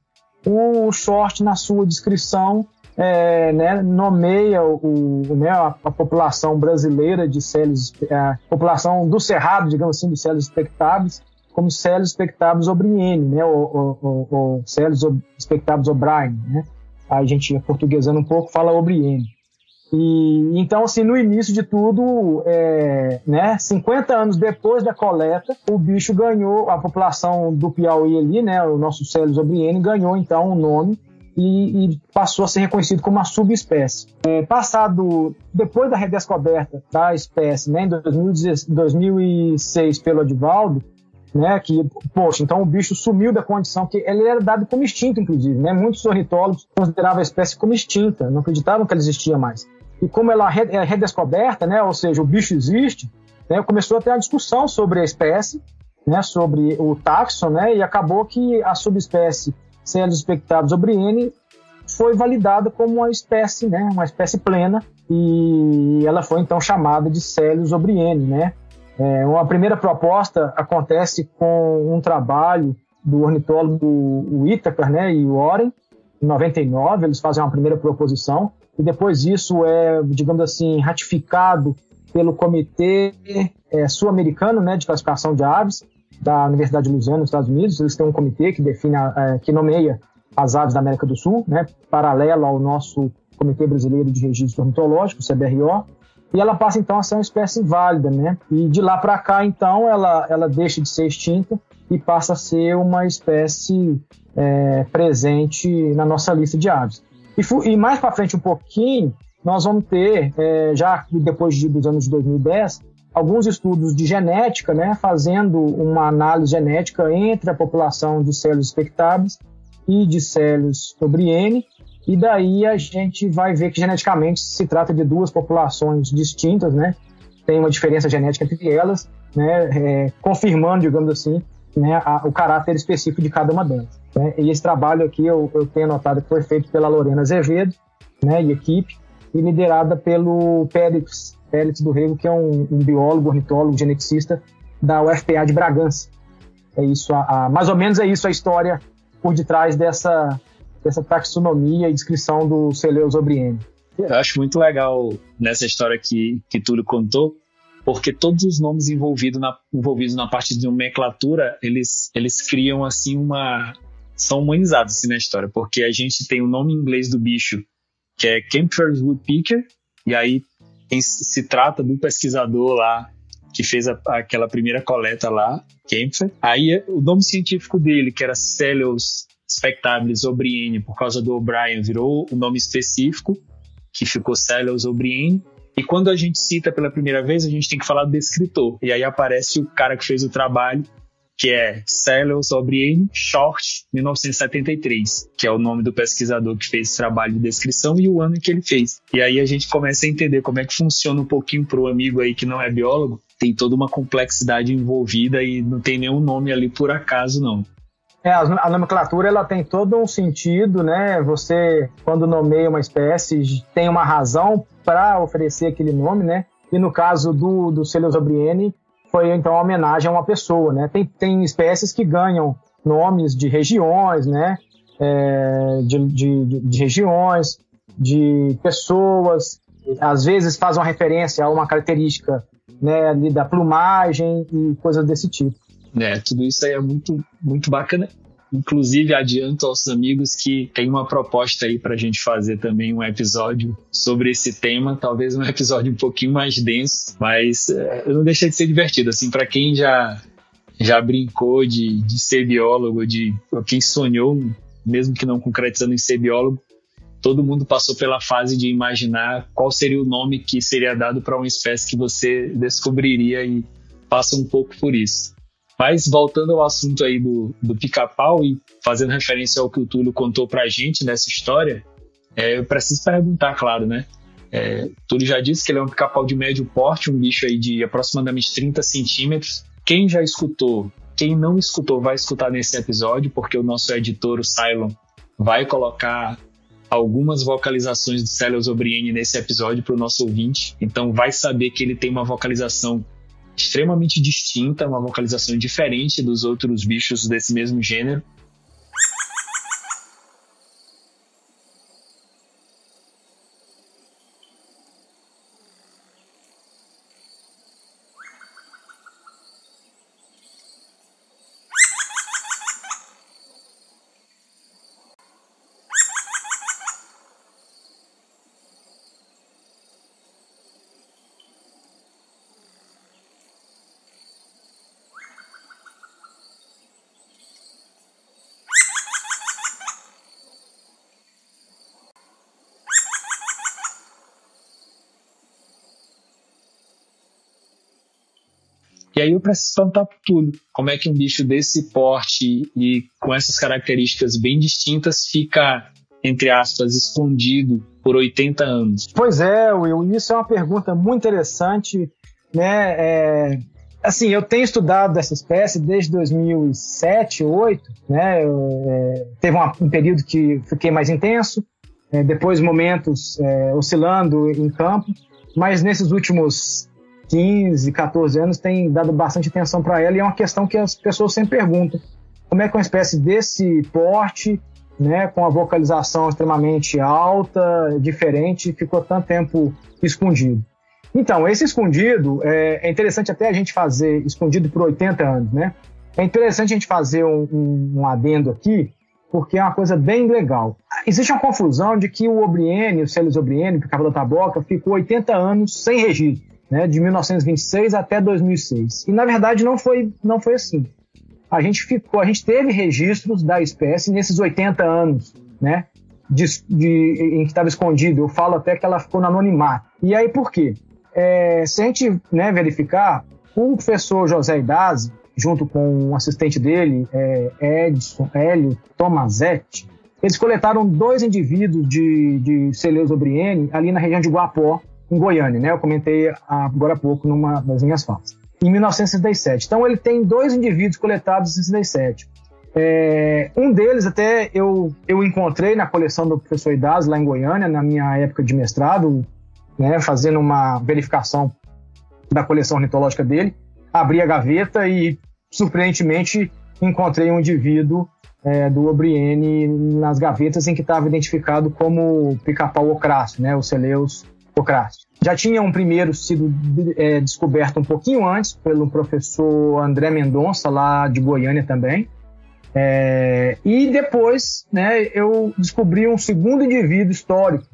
o Short, na sua descrição, é, né, nomeia o, né, a, a, população brasileira de Célios, a população do Cerrado, digamos assim, de Célios expectáveis, como Célios Spectables Obriene, né, ou, ou, Spectables O'Brien, né? A gente, portuguesando um pouco, fala Obriene. E, então, assim, no início de tudo, é, né, 50 anos depois da coleta, o bicho ganhou, a população do Piauí ali, né, o nosso Célios Obriene, ganhou então o um nome e, e, passou a ser reconhecido como uma subespécie. É, passado, depois da redescoberta da espécie, né, em 2006 pelo Adivaldo, né? Que, poxa, então o bicho sumiu da condição que ele era dado como extinto, inclusive, né? Muitos ornitólogos consideravam a espécie como extinta, não acreditavam que ela existia mais. E como ela é redescoberta, né? Ou seja, o bicho existe, né? Começou a ter uma discussão sobre a espécie, né? Sobre o taxon, né? E acabou que a subespécie Celos spectatus obriene foi validada como uma espécie, né? Uma espécie plena e ela foi então chamada de Celius obriene, né? É, uma primeira proposta acontece com um trabalho do ornitólogo Whittaker né, e Warren, em 99, eles fazem uma primeira proposição, e depois isso é, digamos assim, ratificado pelo Comitê é, Sul-Americano né, de Classificação de Aves, da Universidade de Louisiana, nos Estados Unidos. Eles têm um comitê que define, é, que nomeia as aves da América do Sul, né, paralelo ao nosso Comitê Brasileiro de Registro Ornitológico, CBRO e ela passa então a ser uma espécie válida, né? E de lá para cá, então, ela, ela deixa de ser extinta e passa a ser uma espécie é, presente na nossa lista de aves. E, e mais para frente um pouquinho, nós vamos ter, é, já depois de, dos anos de 2010, alguns estudos de genética, né, fazendo uma análise genética entre a população de células expectáveis e de células sobre N, e daí a gente vai ver que geneticamente se trata de duas populações distintas, né? Tem uma diferença genética entre elas, né? É, confirmando, digamos assim, né, a, o caráter específico de cada uma delas. Né? E esse trabalho aqui eu, eu tenho notado que foi feito pela Lorena Azevedo, né, e equipe, e liderada pelo Pérez, Pérez do Rego, que é um, um, biólogo, ornitólogo, geneticista da UFPA de Bragança. É isso, a, a, mais ou menos é isso a história por detrás dessa, dessa taxonomia e descrição do Celeusobriene. Eu acho muito legal nessa história que, que Túlio contou, porque todos os nomes envolvidos na, envolvidos na parte de nomenclatura, eles, eles criam assim uma... são humanizados assim, na história, porque a gente tem o nome em inglês do bicho, que é Kempfer's Woodpecker, e aí se trata do pesquisador lá que fez a, aquela primeira coleta lá, Kempfer. Aí o nome científico dele, que era Celios spectabilis obriene, por causa do O'Brien, virou o nome específico, que ficou Celios obriene. E quando a gente cita pela primeira vez, a gente tem que falar do escritor. E aí aparece o cara que fez o trabalho, que é Celios O'Brien Short, 1973, que é o nome do pesquisador que fez esse trabalho de descrição e o ano em que ele fez. E aí a gente começa a entender como é que funciona um pouquinho para o amigo aí que não é biólogo, tem toda uma complexidade envolvida e não tem nenhum nome ali por acaso, não. É, a nomenclatura ela tem todo um sentido, né? Você, quando nomeia uma espécie, tem uma razão para oferecer aquele nome, né? E no caso do, do Celeosobriene, foi então uma homenagem a uma pessoa, né? Tem, tem espécies que ganham nomes de regiões, né? É, de, de, de regiões, de pessoas, às vezes faz uma referência a uma característica né, da plumagem e coisas desse tipo. É, tudo isso aí é muito, muito bacana. Inclusive, adianto aos amigos que tem uma proposta aí para a gente fazer também um episódio sobre esse tema, talvez um *laughs* episódio um pouquinho mais denso, mas é, não deixa de ser divertido. Assim, para quem já, já brincou de, de ser biólogo, de quem sonhou, mesmo que não concretizando em ser biólogo, todo mundo passou pela fase de imaginar qual seria o nome que seria dado para uma espécie que você descobriria e passa um pouco por isso. Mas voltando ao assunto aí do, do pica-pau e fazendo referência ao que o Túlio contou pra gente nessa história, é, eu preciso perguntar, claro, né? É, Túlio já disse que ele é um pica-pau de médio porte, um bicho aí de aproximadamente 30 centímetros. Quem já escutou, quem não escutou, vai escutar nesse episódio, porque o nosso editor, o Cylon, vai colocar algumas vocalizações do Celios Obriene nesse episódio para o nosso ouvinte. Então vai saber que ele tem uma vocalização extremamente distinta, uma vocalização diferente dos outros bichos desse mesmo gênero. E aí eu preciso perguntar pro Túlio, como é que um bicho desse porte e com essas características bem distintas fica, entre aspas, escondido por 80 anos? Pois é, Will, isso é uma pergunta muito interessante, né? É, assim, eu tenho estudado essa espécie desde 2007, 2008, né? É, teve uma, um período que fiquei mais intenso, é, depois momentos é, oscilando em campo, mas nesses últimos 15, 14 anos tem dado bastante atenção para ela e é uma questão que as pessoas sempre perguntam. Como é que uma espécie desse porte, né, com a vocalização extremamente alta, diferente, ficou tanto tempo escondido? Então, esse escondido, é, é interessante até a gente fazer escondido por 80 anos, né? É interessante a gente fazer um, um, um adendo aqui, porque é uma coisa bem legal. Existe uma confusão de que o Obriene, o Celis Obriene, que acaba da Taboca, ficou 80 anos sem registro né, de 1926 até 2006. E na verdade não foi, não foi assim. a gente ficou, a gente teve registros da espécie nesses 80 anos, né? De, de, em que estava escondido. Eu falo até que ela ficou no anonimato. E aí por quê? É, se a gente né, verificar, o professor José Idazzi, junto com um assistente dele, é, Edson Hélio Tomazetti, eles coletaram dois indivíduos de, de Celeus ali na região de Guapó, em Goiânia, né? Eu comentei agora há pouco numa das minhas falas. Em 1967. Então ele tem dois indivíduos coletados em 1967. É, um deles até eu, eu encontrei na coleção do professor Idaz, lá em Goiânia, na minha época de mestrado, né, fazendo uma verificação da coleção ornitológica dele. Abri a gaveta e, surpreendentemente, encontrei um indivíduo é, do Obriene nas gavetas em que estava identificado como pica-pau ocrácio, né, o Celeus Já tinha um primeiro sido é, descoberto um pouquinho antes pelo professor André Mendonça, lá de Goiânia também. É, e depois né, eu descobri um segundo indivíduo histórico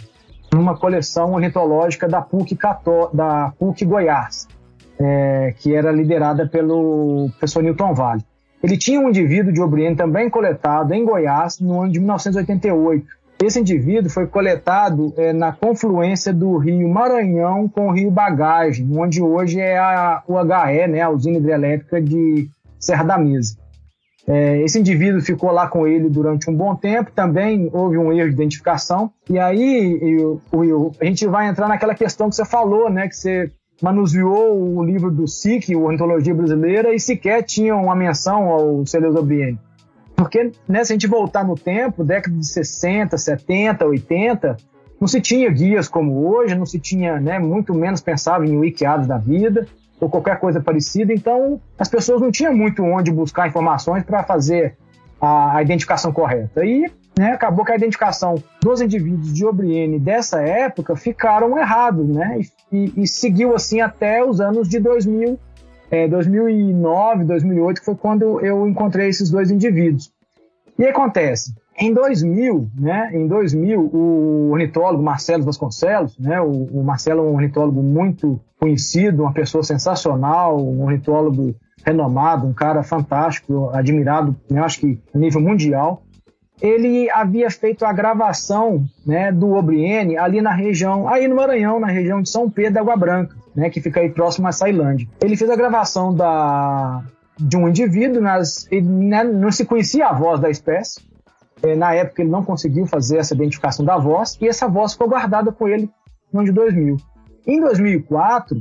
numa coleção ornitológica da PUC, Cató da PUC Goiás, é, que era liderada pelo professor Newton Vale. Ele tinha um indivíduo de Obriene também coletado em Goiás no ano de 1988. Esse indivíduo foi coletado é, na confluência do rio Maranhão com o rio Bagagem, onde hoje é a UHE, né, a usina hidrelétrica de Serra da Mesa. É, esse indivíduo ficou lá com ele durante um bom tempo, também houve um erro de identificação. E aí, Will, a gente vai entrar naquela questão que você falou, né, que você manuseou o livro do SIC, o Ornitologia Brasileira, e sequer tinha uma menção ao Celeus Obriene. Porque né, se a gente voltar no tempo, década de 60, 70, 80, não se tinha guias como hoje, não se tinha, né, muito menos pensava em wikiados da vida ou qualquer coisa parecida. Então, as pessoas não tinham muito onde buscar informações para fazer a, a, identificação correta. E né, acabou que a identificação dos indivíduos de Obriene dessa época ficaram errados, né? E, e, seguiu assim até os anos de 2000, é, 2009, 2008, que foi quando eu encontrei esses dois indivíduos. E acontece, em 2000, né, em 2000, o ornitólogo Marcelo Vasconcelos, né, o, o Marcelo é um ornitólogo muito conhecido, uma pessoa sensacional, um ornitólogo renomado, um cara fantástico, admirado, né, acho que nível mundial. Ele havia feito a gravação né, do Obriene ali na região, aí no Maranhão, na região de São Pedro da Água Branca, né, que fica aí próximo a Sailândia. Ele fez a gravação da, de um indivíduo, nas, ele, né, não se conhecia a voz da espécie, é, na época ele não conseguiu fazer essa identificação da voz e essa voz ficou guardada com ele no ano de 2000. Em 2004,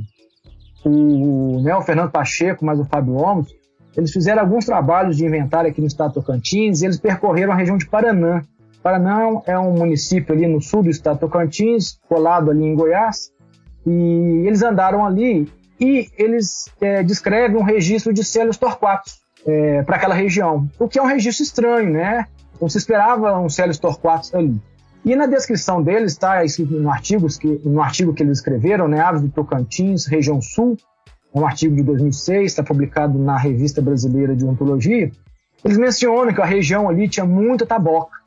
o, né, o Fernando Pacheco, mais o Fábio Omos, eles fizeram alguns trabalhos de inventário aqui no estado Tocantins e eles percorreram a região de Paranã. Paranã é um município ali no sul do estado Tocantins, colado ali em Goiás, e eles andaram ali e eles é, descrevem um registro de célios torquatos é, para aquela região, o que é um registro estranho, né? Não se esperava um Célio Torquatus ali. E na descrição deles está escrito no artigo, que, no artigo que eles escreveram, né, Aves do Tocantins, região sul, é um artigo de 2006, está publicado na Revista Brasileira de Ontologia. Eles mencionam que a região ali tinha muita taboca.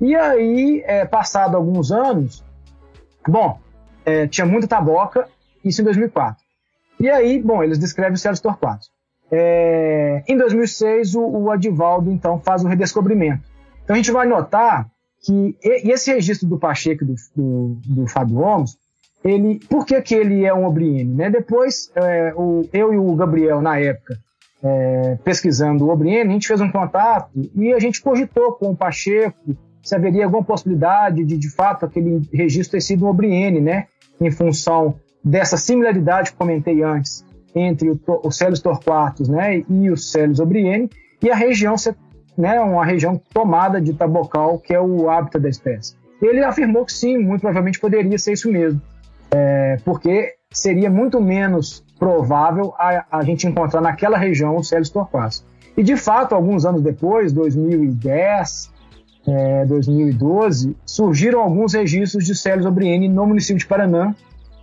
E aí, é, passado alguns anos, bom, é, tinha muita taboca, isso em 2004. E aí, bom, eles descrevem os Célios Torquatus. É, em 2006, o, o Adivaldo, então, faz o redescobrimento. Então a gente vai notar que e esse registro do Pacheco do, do, do Fábio Gomes, ele, por que, que ele é um Obriene? Né? Depois, é, o, eu e o Gabriel, na época, é, pesquisando o Obriene, a gente fez um contato e a gente cogitou com o Pacheco se haveria alguma possibilidade de, de fato, aquele registro ter sido um Obriene, né? em função dessa similaridade que comentei antes entre o, os Célios torquatus né? e os Célios Obriene, e a região né, uma região tomada de tabocal, que é o hábitat da espécie. Ele afirmou que sim, muito provavelmente poderia ser isso mesmo, é, porque seria muito menos provável a, a, gente encontrar naquela região os Célios torquatus. E de fato, alguns anos depois, 2010, é, 2012, surgiram alguns registros de Célios obriene no município de Paraná,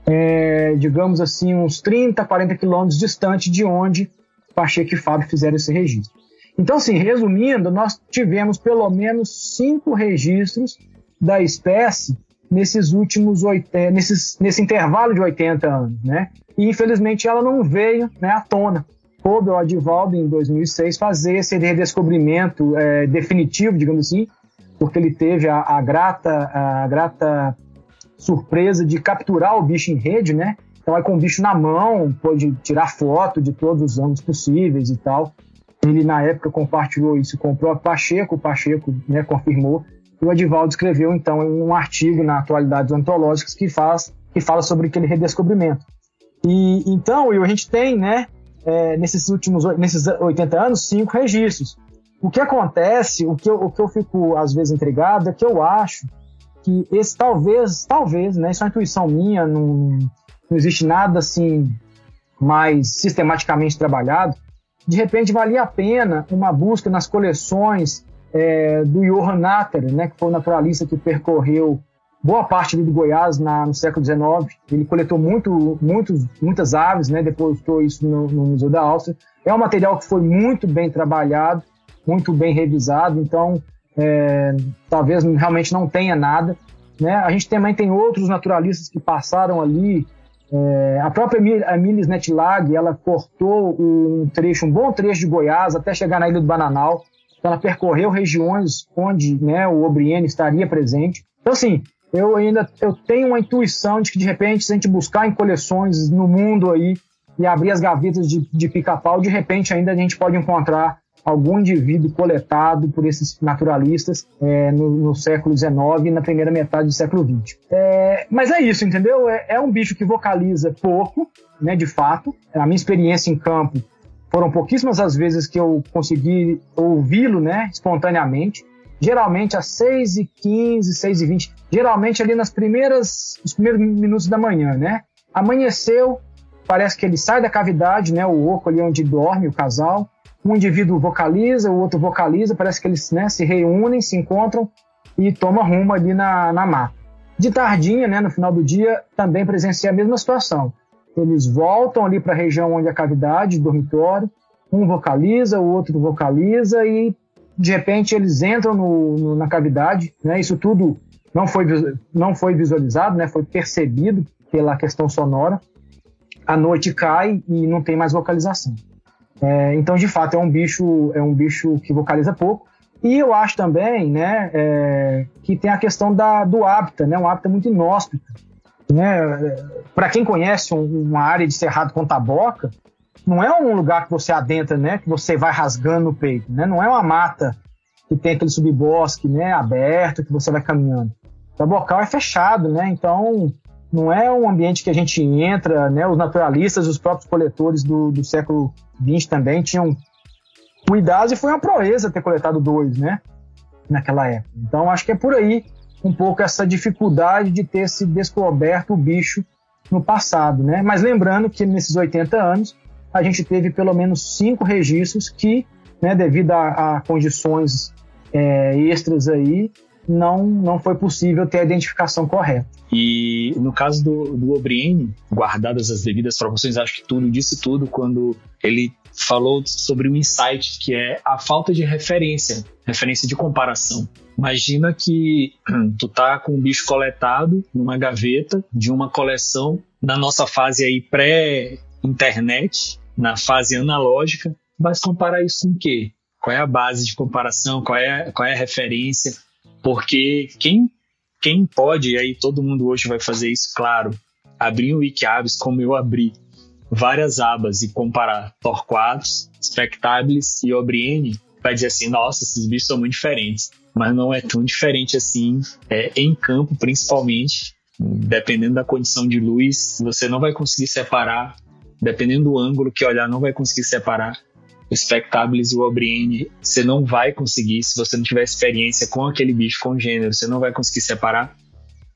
é, digamos assim, uns 30, 40 quilômetros distante de onde Pacheco e Fábio fizeram esse registro. Então, assim, resumindo, nós tivemos pelo menos cinco registros da espécie nesses últimos 80, nesses, nesse intervalo de 80 anos, né? E infelizmente ela não veio né, à tona. coube ao Adivaldo, em 2006, fazer esse redescobrimento é, definitivo, digamos assim, porque ele teve a, a, grata, a grata surpresa de capturar o bicho em rede, né? Então, aí com o bicho na mão, pôde tirar foto de todos os ângulos possíveis e tal. Ele, na época, compartilhou isso com o próprio Pacheco, o Pacheco né, confirmou. O Edivaldo escreveu, então, um artigo na Atualidades Antológicas que, faz, que fala sobre aquele redescobrimento. E então, a gente tem, né, é, nesses últimos nesses 80 anos, cinco registros. O que acontece, o que, eu, o que eu fico às vezes intrigado é que eu acho que esse talvez, talvez, né, isso é uma intuição minha, não, não existe nada assim mais sistematicamente trabalhado. De repente valia a pena uma busca nas coleções é, do Johann Natter, né, que foi o naturalista que percorreu boa parte do Goiás na, no século XIX. Ele coletou muito, muitos, muitas aves, né? depositou isso no, no, Museu da Áustria. É um material que foi muito bem trabalhado, muito bem revisado, então é, talvez realmente não tenha nada. Né? A gente também tem outros naturalistas que passaram ali. É, a própria Emilis Netlag, ela cortou um trecho, um bom trecho de Goiás até chegar na Ilha do Bananal. Ela percorreu regiões onde né, o Obriene estaria presente. Então, assim, eu ainda eu tenho uma intuição de que de repente se a gente buscar em coleções no mundo aí e abrir as gavetas de, de pica-pau, de repente ainda a gente pode encontrar algum indivíduo coletado por esses naturalistas é, no, no, século XIX e na primeira metade do século XX. É, mas é isso, entendeu? É, é, um bicho que vocaliza pouco, né, de fato. A minha experiência em campo foram pouquíssimas as vezes que eu consegui ouvi-lo né, espontaneamente geralmente às 6 e 15 6 e 20 geralmente ali nas primeiras, nos primeiros minutos da manhã, né? Amanheceu, parece que ele sai da cavidade, né? O oco ali onde dorme o casal. Um indivíduo vocaliza, o outro vocaliza, parece que eles né, se reúnem, se encontram e tomam rumo ali na, na mata. De tardinha, né, no final do dia, também presenciei a mesma situação. Eles voltam ali para a região onde a cavidade, dormitório, um vocaliza, o outro vocaliza e de repente eles entram no, no, na cavidade, né? Isso tudo não foi, não foi visualizado, né? Foi percebido pela questão sonora. A noite cai e não tem mais vocalização. É, então, de fato, é um bicho é um bicho que vocaliza pouco. E eu acho também, né, é, que tem a questão da, do hábitat, né? Um hábitat muito inóspito. Né? Para quem conhece um, uma área de cerrado com taboca, não é um lugar que você adentra, né? Que você vai rasgando o peito, né? Não é uma mata que tem aquele subbosque, né? Aberto, que você vai caminhando. O bocal é fechado, né? Então não é um ambiente que a gente entra, né? Os naturalistas, os próprios coletores do, do século XX também tinham cuidado e foi uma proeza ter coletado dois, né? Naquela época. Então acho que é por aí um pouco essa dificuldade de ter se descoberto o bicho no passado, né? Mas lembrando que nesses 80 anos a gente teve pelo menos cinco registros que, né, devido a, a condições é, extras aí, não, não foi possível ter a identificação correta. E no caso do, do Obriene, guardadas as devidas proporções, acho que Túlio disse tudo quando ele falou sobre um insight que é a falta de referência, referência de comparação. Imagina que *clears throat* tu tá com um bicho coletado numa gaveta de uma coleção na nossa fase aí pré-internet, na fase analógica, mas comparar isso com o quê? Qual é a base de comparação? Qual é, qual é a referência? Porque quem, quem pode, e aí todo mundo hoje vai fazer isso, claro, abrir o Wikiabs como eu abri, várias abas e comparar Torquatus, Spectabilis e Obriene, vai dizer assim, nossa, esses bichos são muito diferentes. Mas não é tão diferente assim, é, em campo principalmente, dependendo da condição de luz, você não vai conseguir separar dependendo do ângulo que olhar, não vai conseguir separar o Spectabilis e o Obriene. Você não vai conseguir, se você não tiver experiência com aquele bicho, com gênero, você não vai conseguir separar.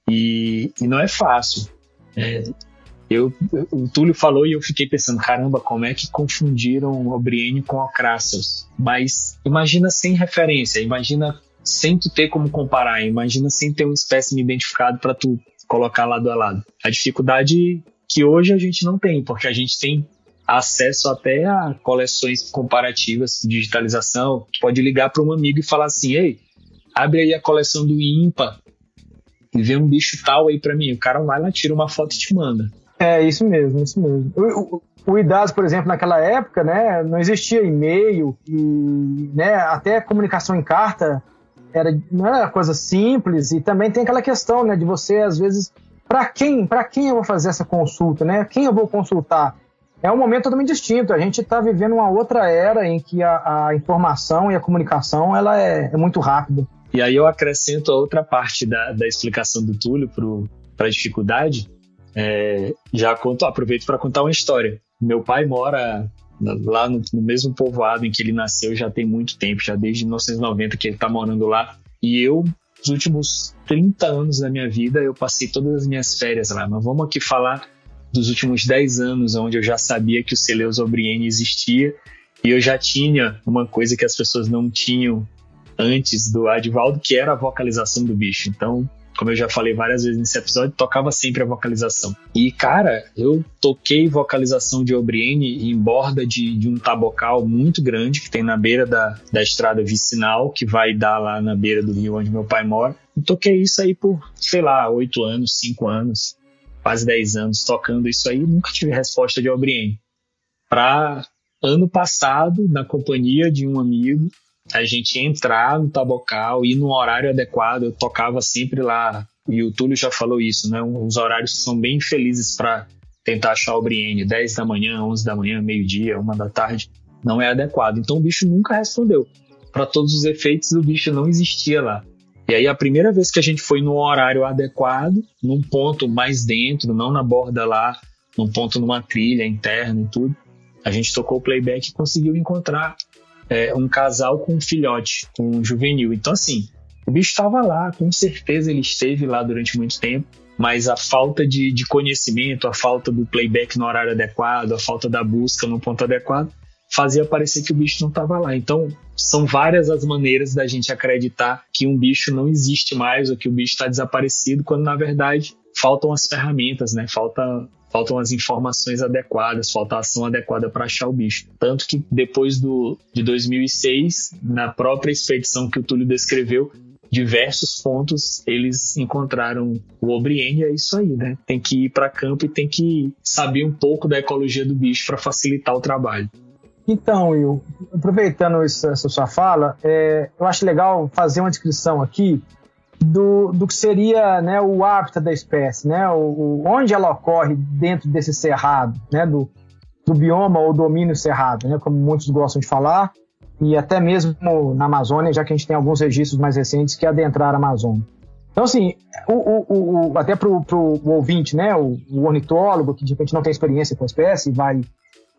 E, e não é fácil. É, eu, o Túlio falou e eu fiquei pensando, caramba, como é que confundiram o Obriene com o Crassus? Mas imagina sem referência, imagina sem tu ter como comparar, imagina sem ter um espécime identificado para tu colocar lado a lado. A dificuldade que hoje a gente não tem, porque a gente tem acesso até a coleções comparativas, digitalização. pode ligar para um amigo e falar assim: ei, abre aí a coleção do IMPA e vê um bicho tal aí para mim. O cara vai lá, tira uma foto e te manda. É, isso mesmo, isso mesmo. O, o, o IDAS, por exemplo, naquela época, né, não existia e-mail e né, até comunicação em carta era, não era coisa simples e também tem aquela questão né, de você, às vezes, para quem, quem eu vou fazer essa consulta, né? Quem eu vou consultar? É um momento totalmente distinto. A gente está vivendo uma outra era em que a, a, informação e a comunicação ela é, é, muito rápida. E aí eu acrescento a outra parte da, da explicação do Túlio para a dificuldade. É, já conto, aproveito para contar uma história. Meu pai mora lá no, no, mesmo povoado em que ele nasceu já tem muito tempo, já desde 1990 que ele está morando lá. E eu, nos últimos 30 anos da minha vida, eu passei todas as minhas férias lá. Mas vamos aqui falar dos últimos 10 anos, onde eu já sabia que o Celeus Obriene existia e eu já tinha uma coisa que as pessoas não tinham antes do Advaldo, que era a vocalização do bicho. Então, como eu já falei várias vezes nesse episódio, tocava sempre a vocalização. E, cara, eu toquei vocalização de Obriene em borda de, de um tabocal muito grande que tem na beira da, da estrada vicinal, que vai dar lá na beira do rio onde meu pai mora. E toquei isso aí por, sei lá, oito anos, cinco anos, quase dez anos tocando isso aí. Nunca tive resposta de Obriene. Pra ano passado, na companhia de um amigo, a gente entrar no tabocal e no horário adequado, eu tocava sempre lá, e o Túlio já falou isso, né? Os horários são bem felizes para tentar achar o Brienne, 10 da manhã, 11 da manhã, meio-dia, uma da tarde, não é adequado. Então o bicho nunca respondeu. Para todos os efeitos, o bicho não existia lá. E aí a primeira vez que a gente foi no horário adequado, num ponto mais dentro, não na borda lá, num ponto numa trilha interna e tudo, a gente tocou o playback e conseguiu encontrar é, um casal com um filhote, com um juvenil. Então, assim, o bicho estava lá, com certeza ele esteve lá durante muito tempo, mas a falta de, de conhecimento, a falta do playback no horário adequado, a falta da busca no ponto adequado, fazia parecer que o bicho não estava lá. Então, são várias as maneiras da gente acreditar que um bicho não existe mais ou que o bicho está desaparecido, quando na verdade faltam as ferramentas, né? Falta faltam as informações adequadas, falta a ação adequada para achar o bicho. Tanto que depois do, de 2006, na própria expedição que o Túlio descreveu, diversos pontos eles encontraram o Obriene, é isso aí, né? Tem que ir para campo e tem que saber um pouco da ecologia do bicho para facilitar o trabalho. Então, Will, aproveitando essa sua fala, é, eu acho legal fazer uma descrição aqui do, do que seria né, o hábitat da espécie, né, o, o, onde ela ocorre dentro desse cerrado, né, do, do bioma ou domínio cerrado, né, como muitos gostam de falar, e até mesmo na Amazônia, já que a gente tem alguns registros mais recentes que adentraram a Amazônia. Então, assim, o, o, até para o ouvinte, né, o, o, ornitólogo, que de repente não tem experiência com a espécie, vai,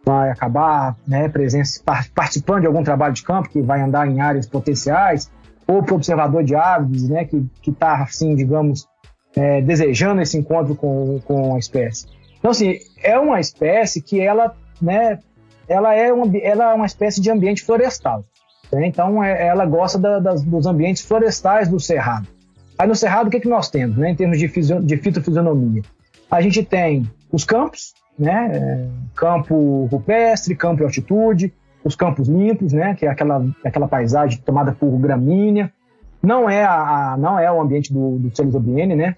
vai acabar né, presença, participando de algum trabalho de campo, que vai andar em áreas potenciais, ou para o observador de aves, né, que está, assim, digamos, é, desejando esse encontro com, com a espécie. Então, assim, é uma espécie que ela, né, ela é uma, ela é uma espécie de ambiente florestal. Né? Então, é, ela gosta da, das, dos ambientes florestais do cerrado. Aí no cerrado, o que, que nós temos, né, em termos de, fisio, de fitofisionomia? A gente tem os campos, né, é, campo rupestre, campo altitude, os campos limpos, né, que é aquela, aquela paisagem tomada por gramínea. Não é, a, não é o ambiente do, do Celisobiene, né?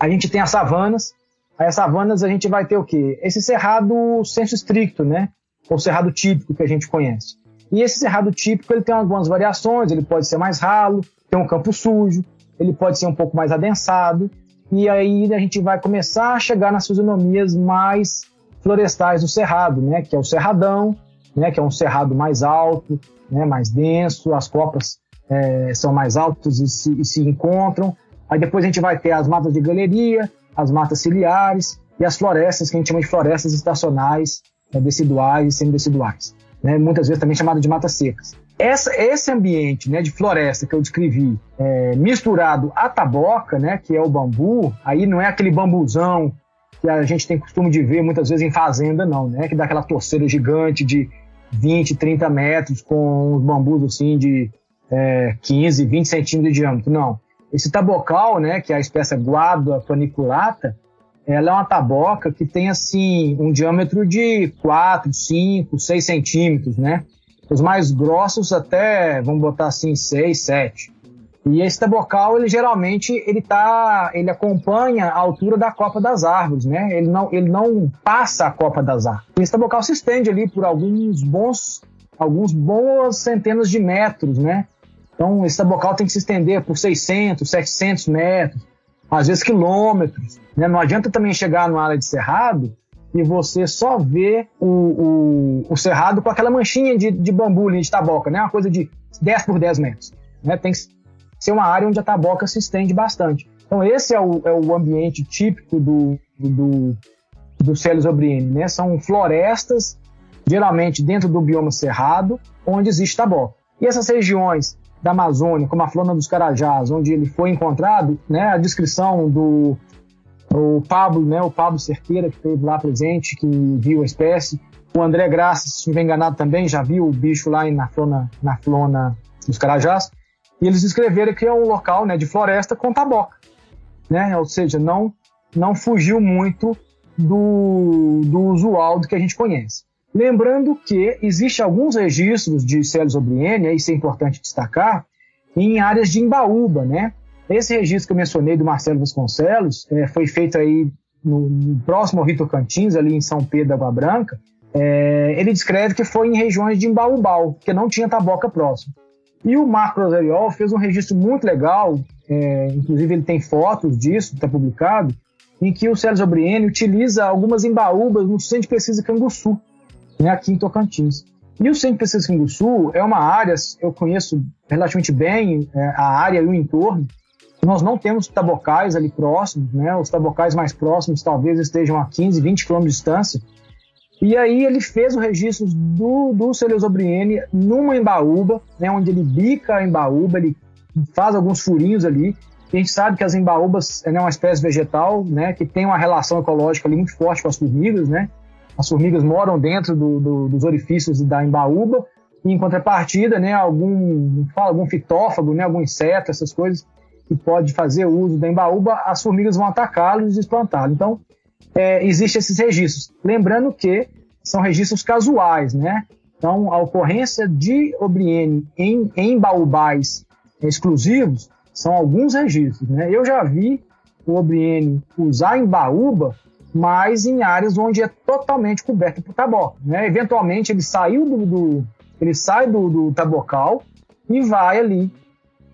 A gente tem as savanas. Aí as savanas a gente vai ter o quê? Esse cerrado senso estricto, né? O cerrado típico que a gente conhece. E esse cerrado típico ele tem algumas variações, ele pode ser mais ralo, tem um campo sujo, ele pode ser um pouco mais adensado, e aí a gente vai começar a chegar nas fisionomias mais florestais do cerrado, né? Que é o cerradão, né, que é um cerrado mais alto, né, mais denso, as copas é, são mais altas e se, e se, encontram. Aí depois a gente vai ter as matas de galeria, as matas ciliares e as florestas, que a gente chama de florestas estacionais, né, deciduais e semideciduais. Né, muitas vezes também chamada de matas secas. Essa, esse ambiente né, de floresta que eu descrevi, é, misturado à taboca, né, que é o bambu, aí não é aquele bambuzão que a gente tem costume de ver muitas vezes em fazenda, não, né? Que dá aquela torceira gigante de 20, 30 metros com os bambus assim de é, 15, 20 centímetros de diâmetro. Não. Esse tabocal, né, que é a espécie guada paniculata, ela é uma taboca que tem assim um diâmetro de 4, 5, 6 centímetros, né? Os mais grossos até, vamos botar assim, 6, 7. E esse tabocal, ele geralmente ele tá, ele acompanha a altura da copa das árvores, né? Ele não, ele não passa a copa das árvores. Esse tabocal se estende ali por alguns bons, alguns boas centenas de metros, né? Então esse tabocal tem que se estender por 600, 700 metros, às vezes quilômetros. Né? Não adianta também chegar numa área de cerrado e você só vê o, o, o cerrado com aquela manchinha de, de bambu ali, de taboca, né? Uma coisa de 10 por 10 metros. Né? Tem que ser uma área onde a taboca se estende bastante. Então, esse é o, é o ambiente típico do, do, do Celis obriene, né? São florestas, geralmente dentro do bioma cerrado, onde existe taboca. E essas regiões da Amazônia, como a Flona dos Carajás, onde ele foi encontrado, né? A descrição do o Pablo, né? O Pablo Cerqueira, que esteve lá presente, que viu a espécie. O André Graça, se não me enganado também, já viu o bicho lá na Flona, na Flona dos Carajás. E eles descreveram que é um local né, de floresta com taboca. Né? Ou seja, não, não fugiu muito do, do usual do que a gente conhece. Lembrando que existe alguns registros de Celis obriene, isso é importante destacar, em áreas de Embaúba, né? Esse registro que eu mencionei do Marcelo Vasconcelos é, foi feito aí no, no, próximo ao Rio Tocantins, ali em São Pedro da Água Branca. É, ele descreve que foi em regiões de Embaúbal, que não tinha taboca próximo. E o Marco Rosariol fez um registro muito legal, é, inclusive ele tem fotos disso, está publicado, em que o Sérgio Obriene utiliza algumas embaúbas no Centro de Pesquisa Canguçu, né, aqui em Tocantins. E o Centro de Pesquisa Canguçu é uma área, eu conheço relativamente bem é, a área e o entorno, nós não temos tabocais ali próximos, né? Os tabocais mais próximos talvez estejam a 15, 20 quilômetros de distância. E aí ele fez o registro do, do Celiosobriene numa embaúba, né, onde ele bica a embaúba, ele faz alguns furinhos ali. A gente sabe que as embaúbas é né, uma espécie vegetal, né, que tem uma relação ecológica ali muito forte com as formigas, né? As formigas moram dentro do, do, dos orifícios da embaúba e em contrapartida, né, algum, algum fitófago, né, algum inseto, essas coisas que pode fazer uso da embaúba, as formigas vão atacá-lo e desplantá-lo. Então, é, existem esses registros. Lembrando que são registros casuais, né? Então, a ocorrência de Obriene em, em exclusivos são alguns registros, né? Eu já vi o Obriene usar em baúba, mas em áreas onde é totalmente coberto por taboca, né? Eventualmente ele saiu do, do ele sai do, do, tabocal e vai ali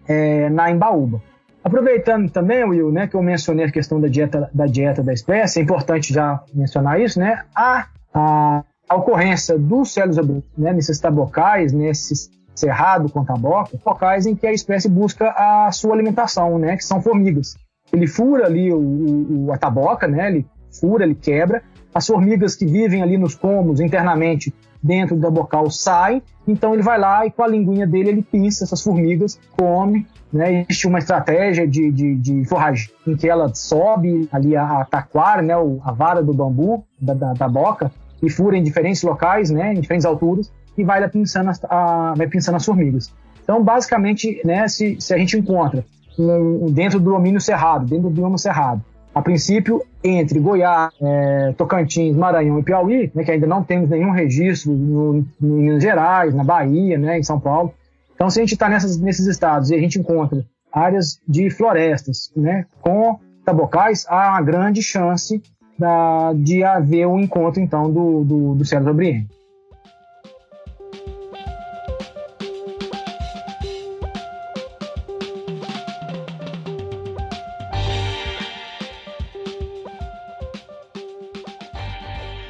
é, na embaúba. Aproveitando também, Will, né, que eu mencionei a questão da dieta da, dieta da espécie, é importante já mencionar isso, né? A, a, a ocorrência dos celos né, nesses tabocais, nesses cerrado com taboca, locais em que a espécie busca a sua alimentação, né, que são formigas. Ele fura ali o, o, a taboca, né, ele fura, ele quebra. As formigas que vivem ali nos pomos internamente dentro do bocal saem, então ele vai lá e com a linguinha dele ele pinça essas formigas, come né, existe uma estratégia de, de, de forragem em que ela sobe ali a, a taquara, né, a vara do bambu da, da, da, boca e fura em diferentes locais, né, em diferentes alturas e vai lá pinçando as, a, vai pinçando as formigas. Então, basicamente, né, se, se a gente encontra um, dentro do domínio cerrado, dentro do bioma cerrado, a princípio, entre Goiás, é, Tocantins, Maranhão e Piauí, né, que ainda não temos nenhum registro no, em Minas Gerais, na Bahia, né, em São Paulo, então, se a gente está nesses estados e a gente encontra áreas de florestas né, com tabocais, há uma grande chance da, de haver um encontro, então, do, do, do Brienne.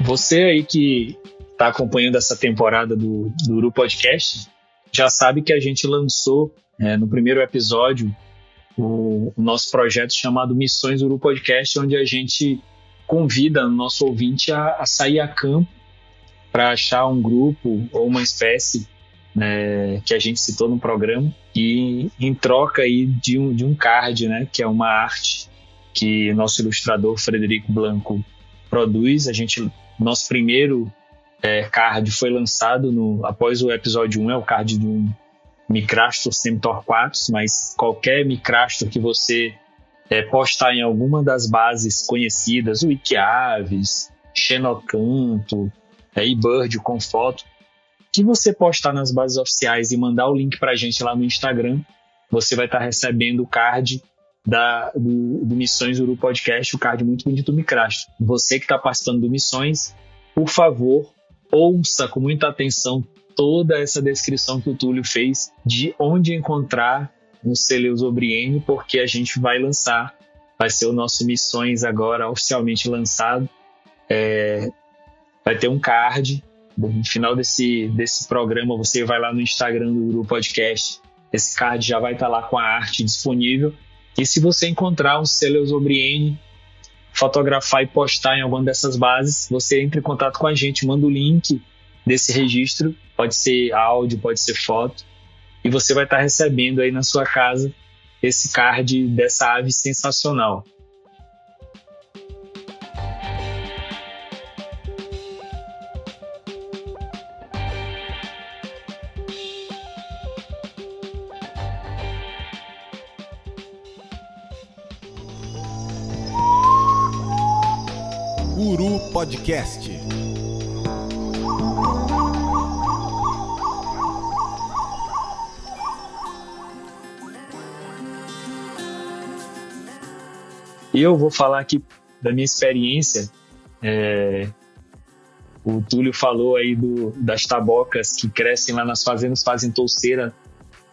Você aí que está acompanhando essa temporada do, do Uru Podcast, já sabe que a gente lançou é, no primeiro episódio o, o, nosso projeto chamado Missões Uru Podcast, onde a gente convida o nosso ouvinte a, a sair a campo para achar um grupo ou uma espécie né, que a gente citou no programa e em troca aí de um, de um card, né, que é uma arte que nosso ilustrador Frederico Blanco produz. A gente, nosso primeiro é, card foi lançado no, após o episódio 1, é o card de um Micrastor Semitorquatus, mas qualquer Micrastor que você é, postar em alguma das bases conhecidas, o Wikiaves, Xenocanto, é, eBird com foto, que você postar nas bases oficiais e mandar o link para a gente lá no Instagram, você vai estar recebendo o card da, do, do Missões Uru Podcast, o card muito bonito do Micrasto. Você que está participando do Missões, por favor, ouça com muita atenção toda essa descrição que o Túlio fez de onde encontrar o Celeus Obriene, porque a gente vai lançar, vai ser o nosso Missões agora oficialmente lançado. É, vai ter um card. No final desse, desse programa, você vai lá no Instagram do Uru Podcast. Esse card já vai estar lá com a arte disponível. E se você encontrar um Celeus Obriene, fotografar e postar em alguma dessas bases, você entra em contato com a gente, manda o link desse registro, pode ser áudio, pode ser foto, e você vai estar recebendo aí na sua casa esse card dessa ave sensacional. Podcast. Eu vou falar aqui da minha experiência. É, o Túlio falou aí do, das tabocas que crescem lá nas fazendas, fazem touceira,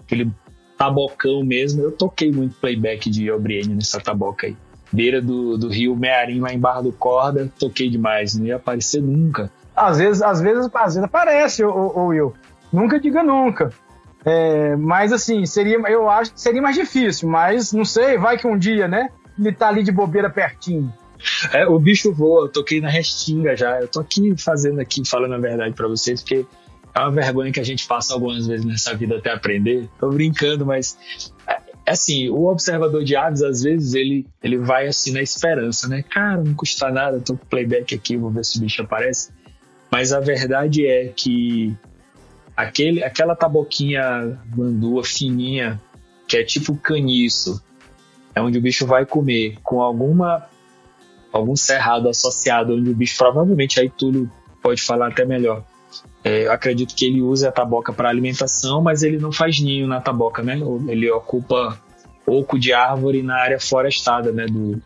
aquele tabocão mesmo. Eu toquei muito playback de Obriene nessa taboca aí. Beira do, do rio Mearim, lá em Barra do Corda, toquei demais, não ia aparecer nunca. Às vezes, às vezes, às vezes aparece, o Will. Nunca diga nunca. É, mas assim, seria, eu acho que seria mais difícil, mas não sei, vai que um dia, né? Ele tá ali de bobeira pertinho. É, o bicho voa, eu toquei na restinga já. Eu tô aqui fazendo aqui, falando a verdade para vocês, porque é uma vergonha que a gente passa algumas vezes nessa vida até aprender. Tô brincando, mas é assim, o observador de aves, às vezes, ele, ele vai assim na esperança, né? Cara, não custa nada, tô com playback aqui, vou ver se o bicho aparece. Mas a verdade é que aquele, aquela taboquinha bandua fininha, que é tipo caniço, é onde o bicho vai comer com alguma algum cerrado associado, onde o bicho provavelmente aí Túlio pode falar até melhor. É, eu acredito que ele usa a taboca para alimentação, mas ele não faz ninho na taboca, né? Ele ocupa oco de árvore na área florestada, né? Do,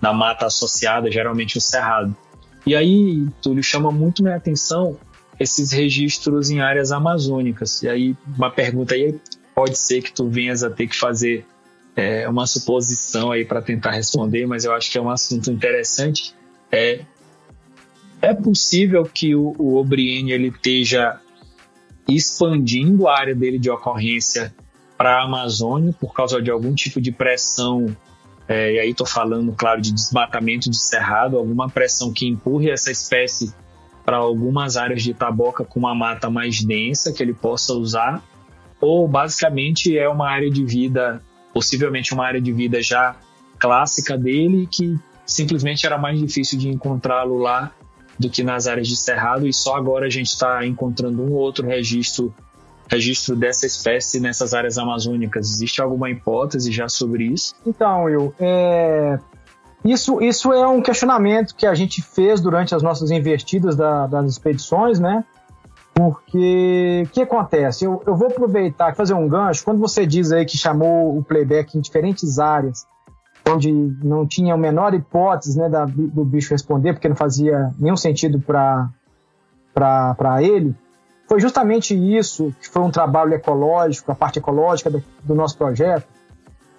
na mata associada, geralmente o cerrado. E aí, Túlio, chama muito minha atenção esses registros em áreas amazônicas. E aí, uma pergunta aí pode ser que tu venhas a ter que fazer é uma suposição aí para tentar responder, mas eu acho que é um assunto interessante. É, é possível que o, o Obriene ele esteja expandindo a área dele de ocorrência para a Amazônia por causa de algum tipo de pressão, é, e aí estou falando, claro, de desmatamento de cerrado, alguma pressão que empurre essa espécie para algumas áreas de taboca com uma mata mais densa que ele possa usar, ou basicamente é uma área de vida possivelmente uma área de vida já clássica dele que simplesmente era mais difícil de encontrá-lo lá do que nas áreas de cerrado e só agora a gente está encontrando um outro registro registro dessa espécie nessas áreas amazônicas. Existe alguma hipótese já sobre isso? Então, Will, é... isso, isso é um questionamento que a gente fez durante as nossas investidas da, das expedições, né? Porque o que acontece? Eu, eu vou aproveitar e fazer um gancho. Quando você diz aí que chamou o playback em diferentes áreas, onde não tinha a menor hipótese né, da, do bicho responder, porque não fazia nenhum sentido para ele, foi justamente isso que foi um trabalho ecológico, a parte ecológica do, do nosso projeto.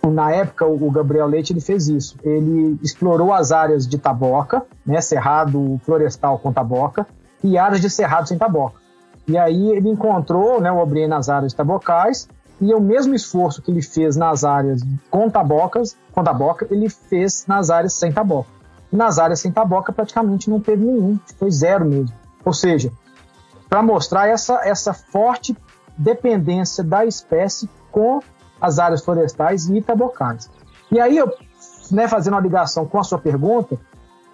Na época, o Gabriel Leite ele fez isso. Ele explorou as áreas de taboca, né, cerrado florestal com taboca, e áreas de cerrado sem taboca. E aí ele encontrou né, o Obrier nas áreas tabocais e o mesmo esforço que ele fez nas áreas com tabocas, com taboca, ele fez nas áreas sem taboca. E nas áreas sem taboca praticamente não teve nenhum, foi zero mesmo. Ou seja, para mostrar essa, essa forte dependência da espécie com as áreas florestais e tabocais. E aí, eu, né, fazendo uma ligação com a sua pergunta,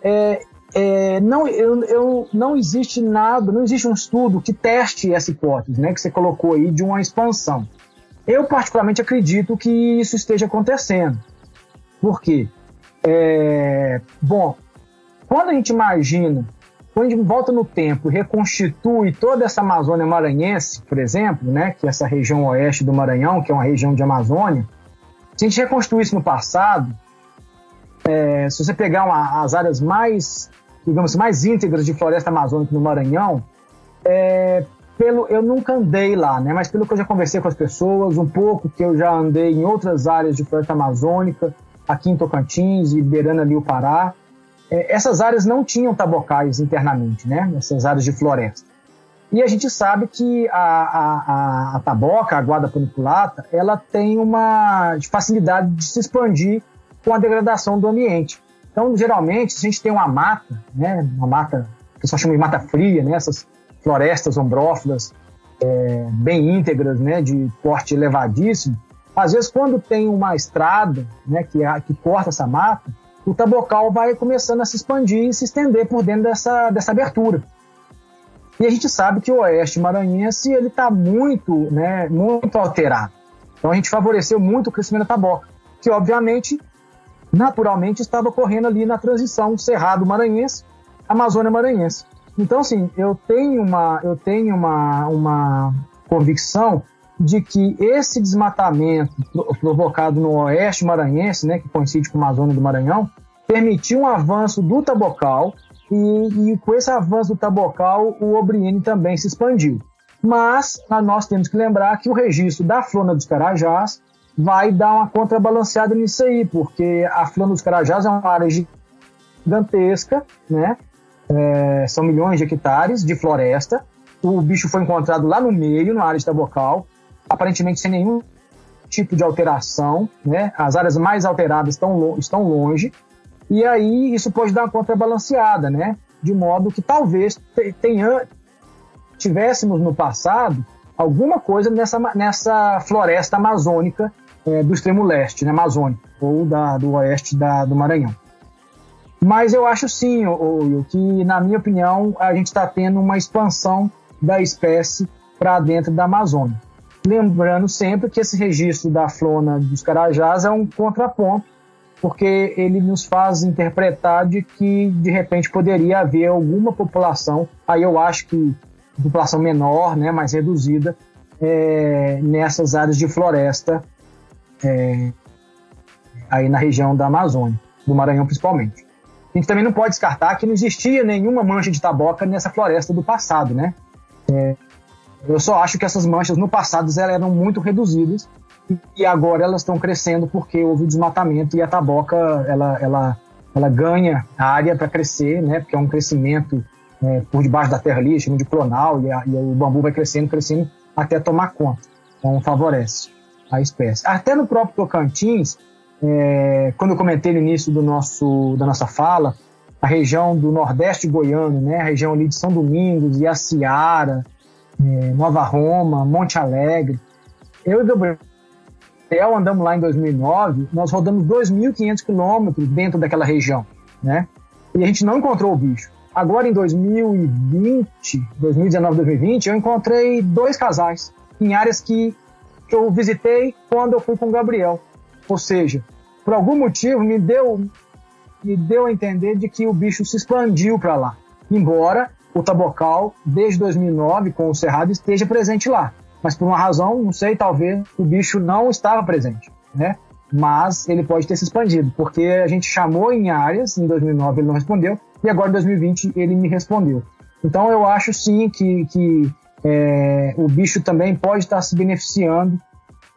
é, é, não, eu, eu, não existe nada, não existe um estudo que teste essa hipótese, né, que você colocou aí de uma expansão. Eu particularmente acredito que isso esteja acontecendo. Por quê? É, bom, quando a gente imagina quando a gente volta no tempo e reconstitui toda essa Amazônia maranhense, por exemplo, né, que é essa região oeste do Maranhão, que é uma região de Amazônia, se a gente reconstruir isso no passado, é, se você pegar uma, as áreas mais, digamos, mais íntegras de floresta amazônica no Maranhão, é, pelo, eu nunca andei lá, né? Mas pelo que eu já conversei com as pessoas, um pouco que eu já andei em outras áreas de floresta amazônica, aqui em Tocantins e beirando ali o Pará, é, essas áreas não tinham tabocais internamente, né? Essas áreas de floresta. E a gente sabe que a, a, a, a taboca, a guarda paniculata, ela tem uma facilidade de se expandir com a degradação do ambiente. Então, geralmente, se a gente tem uma mata, né, uma mata, o pessoal chama de mata fria, né, essas florestas ombrófilas é, bem íntegras, né, de porte elevadíssimo, às vezes quando tem uma estrada né, que, que corta essa mata, o tabocal vai começando a se expandir e se estender por dentro dessa, dessa abertura. E a gente sabe que o oeste maranhense ele está muito, né, muito alterado. Então a gente favoreceu muito o crescimento da taboca, que obviamente, naturalmente, estava ocorrendo ali na transição Cerrado Maranhense, Amazônia Maranhense. Então, assim, eu tenho uma, eu tenho uma, uma convicção de que esse desmatamento provocado no oeste maranhense, né, que coincide com a Amazônia do Maranhão, permitiu um avanço do tabocal e, e com esse avanço do tabocal o Obriene também se expandiu. Mas nós temos que lembrar que o registro da Flona dos Carajás vai dar uma contrabalanceada nisso aí, porque a Flona dos Carajás é uma área gigantesca, né? É, são milhões de hectares de floresta. O bicho foi encontrado lá no meio, na área de tabocal, aparentemente sem nenhum tipo de alteração. Né? As áreas mais alteradas estão, estão longe. E aí isso pode dar uma contrabalanceada, né? De modo que talvez tenha, tivéssemos no passado alguma coisa nessa, nessa floresta amazônica é, do extremo leste, né, amazônica, ou da, do oeste da, do Maranhão. Mas eu acho sim, o, que na minha opinião a gente está tendo uma expansão da espécie para dentro da Amazônia. Lembrando sempre que esse registro da flona dos carajás é um contraponto, porque ele nos faz interpretar de que de repente poderia haver alguma população, aí eu acho que população menor, né, mais reduzida, é, nessas áreas de floresta é, aí na região da Amazônia, do Maranhão principalmente. A gente também não pode descartar que não existia nenhuma mancha de taboca nessa floresta do passado, né? É, eu só acho que essas manchas no passado elas eram muito reduzidas e agora elas estão crescendo porque houve desmatamento e a taboca ela, ela, ela ganha área para crescer, né? Porque é um crescimento é, por debaixo da terra ali, chama de clonal, e, a, e, o bambu vai crescendo, crescendo até tomar conta. Então favorece a espécie. Até no próprio Tocantins, é, quando eu comentei no início do nosso, da nossa fala, a região do Nordeste goiano, né, a região ali de São Domingos, Iaciara, é, Nova Roma, Monte Alegre. Eu e o Gabriel andamos lá em 2009, nós rodamos 2.500 quilômetros dentro daquela região, né? E a gente não encontrou o bicho. Agora em 2020, 2019, 2020, eu encontrei dois casais em áreas que eu visitei quando eu fui com o Gabriel. Ou seja, por algum motivo me deu me deu a entender de que o bicho se expandiu para lá. Embora o tabocal, desde 2009, com o cerrado, esteja presente lá. Mas por uma razão, não sei, talvez o bicho não estava presente, né? Mas ele pode ter se expandido, porque a gente chamou em áreas, em 2009 ele não respondeu, e agora em 2020 ele me respondeu. Então eu acho sim que, que é, o bicho também pode estar se beneficiando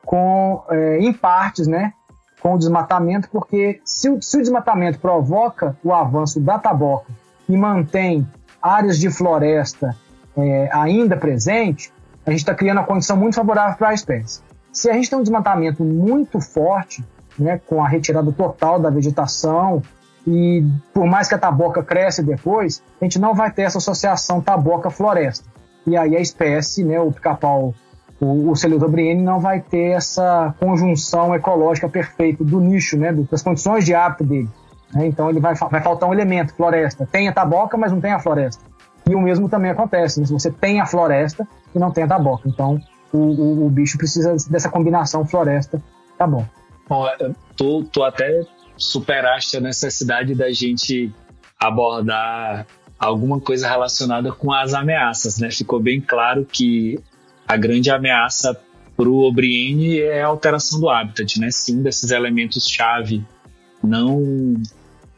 com, é, em partes, né, com o desmatamento, porque se, se o desmatamento provoca o avanço da taboca e mantém áreas de floresta é, ainda presente, a gente está criando uma condição muito favorável para a espécie. Se a gente tem um desmatamento muito forte, né, com a retirada total da vegetação, e por mais que a taboca cresça depois, a gente não vai ter essa associação taboca-floresta. E aí a espécie, né, o pica-pau o, o Celiotobriene não vai ter essa conjunção ecológica perfeita do nicho, né, das condições de hábito dele. Né? Então ele vai, vai faltar um elemento, floresta. Tem a taboca, mas não tem a floresta. E o mesmo também acontece, né? se você tem a floresta e não tem a taboca. Então o, o, o bicho precisa dessa combinação floresta, tá bom. Bom, tu, tu até superaste a necessidade da gente abordar alguma coisa relacionada com as ameaças, né? Ficou bem claro que a grande ameaça para o Obriene é a alteração do habitat, né? Se um desses elementos-chave não,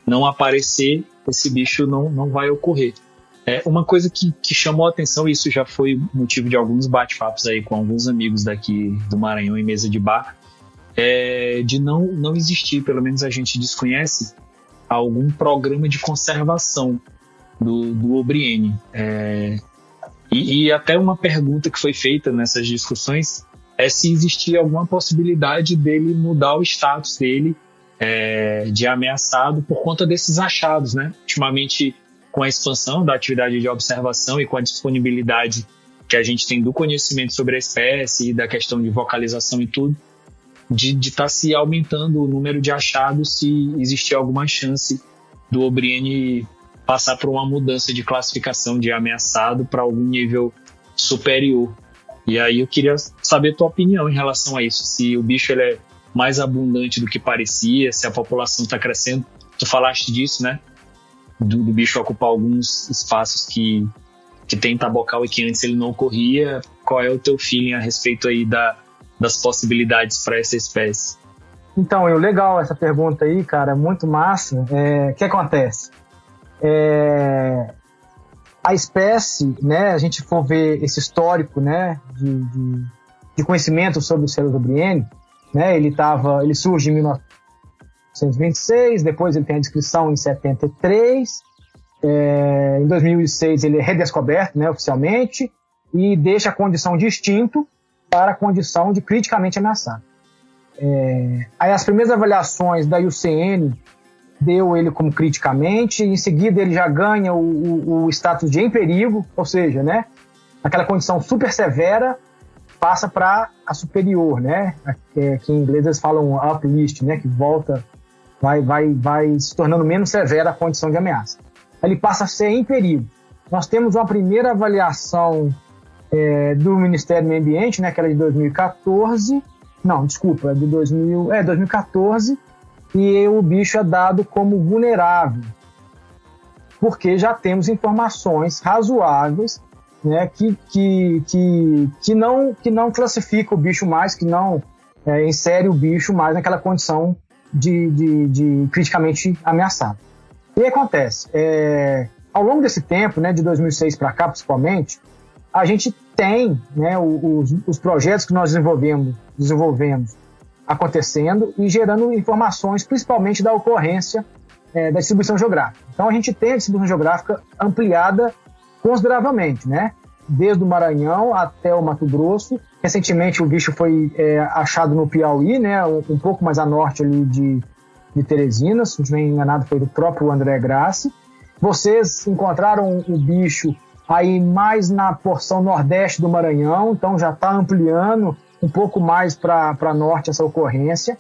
não aparecer, esse bicho não, não vai ocorrer. É uma coisa que, que chamou a atenção, e isso já foi motivo de alguns bate-papos aí com alguns amigos daqui do Maranhão em mesa de bar, é de não, não existir, pelo menos a gente desconhece, algum programa de conservação do, do Obriene. É, e, e, até uma pergunta que foi feita nessas discussões é se existia alguma possibilidade dele mudar o status dele é, de ameaçado por conta desses achados, né? Ultimamente, com a expansão da atividade de observação e com a disponibilidade que a gente tem do conhecimento sobre a espécie e da questão de vocalização e tudo, de estar tá se aumentando o número de achados se existir alguma chance do Obriene passar por uma mudança de classificação de ameaçado para algum nível superior. E aí eu queria saber tua opinião em relação a isso, se o bicho ele é mais abundante do que parecia, se a população está crescendo. Tu falaste disso, né? Do, do, bicho ocupar alguns espaços que, que tem tabocal e que antes ele não ocorria. Qual é o teu feeling a respeito aí da, das possibilidades para essa espécie? Então, eu legal essa pergunta aí, cara, muito massa. É, o que acontece? É, a espécie, né, a gente for ver esse histórico, né, de, de, de conhecimento sobre o Cerozobriene, né, ele tava, ele surge em 1926, depois ele tem a descrição em 73, é, em 2006 ele é redescoberto, né, oficialmente, e deixa a condição de extinto para a condição de criticamente ameaçado. É, aí as primeiras avaliações da IUCN deu ele como criticamente, em seguida ele já ganha o, o, o status de em perigo, ou seja, né, aquela condição super severa passa para a superior, né, que, que, em inglês eles falam uplist, né, que volta, vai, vai, vai se tornando menos severa a condição de ameaça. Ele passa a ser em perigo. Nós temos uma primeira avaliação é, do Ministério do Meio Ambiente, né, que era de 2014, não, desculpa, é de 2000, é 2014, e o bicho é dado como vulnerável, porque já temos informações razoáveis né, que, que, que, que, não, que não classifica o bicho mais, que não é, insere o bicho mais naquela condição de, de, de criticamente ameaçado. E acontece, é, ao longo desse tempo, né, de 2006 para cá principalmente, a gente tem né, os, os projetos que nós desenvolvemos, desenvolvemos acontecendo e gerando informações, principalmente da ocorrência é, da distribuição geográfica. Então a gente tem a distribuição geográfica ampliada consideravelmente, né? Desde o Maranhão até o Mato Grosso. Recentemente o bicho foi é, achado no Piauí, né? Um, um, pouco mais a norte ali de, de Teresina, se não estiver enganado foi do próprio André Grassi. Vocês encontraram o bicho aí mais na porção nordeste do Maranhão, então já está ampliando um pouco mais para norte essa ocorrência.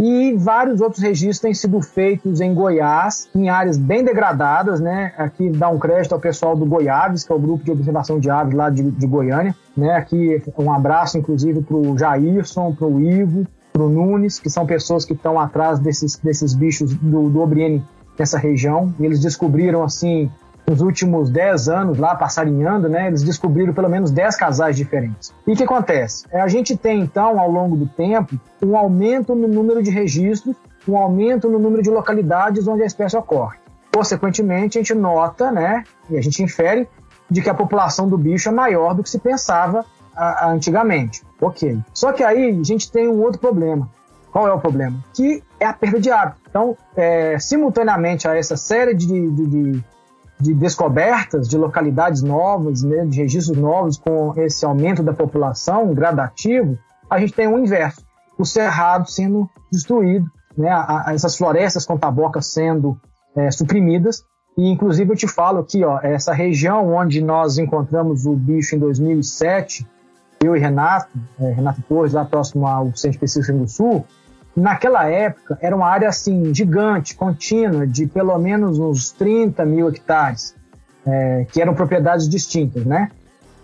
E vários outros registros têm sido feitos em Goiás, em áreas bem degradadas, né? Aqui dá um crédito ao pessoal do Goiaves, que é o grupo de observação de aves lá de, de Goiânia, né? Aqui um abraço, inclusive, para o Jairson, para o Ivo, para o Nunes, que são pessoas que estão atrás desses, desses bichos do, do Obriene nessa região. E eles descobriram, assim, nos últimos 10 anos lá passarinhando, né, eles descobriram pelo menos 10 casais diferentes. E o que acontece? É, a gente tem então, ao longo do tempo, um aumento no número de registros, um aumento no número de localidades onde a espécie ocorre. Consequentemente, a gente nota, né, e a gente infere, de que a população do bicho é maior do que se pensava a, a, antigamente. Ok. Só que aí a gente tem um outro problema. Qual é o problema? Que é a perda de hábito. Então, é, simultaneamente a essa série de, de, de de descobertas de localidades novas, né, de registros novos com esse aumento da população gradativo, a gente tem o inverso, o cerrado sendo destruído, né, a, a essas florestas com taboca sendo é, suprimidas. E inclusive eu te falo aqui, ó, essa região onde nós encontramos o bicho em 2007, eu e Renato, é, Renato Torres, lá próximo ao Centro Específico do Sul, Naquela época, era uma área assim gigante, contínua, de pelo menos uns 30 mil hectares, é, que eram propriedades distintas, né?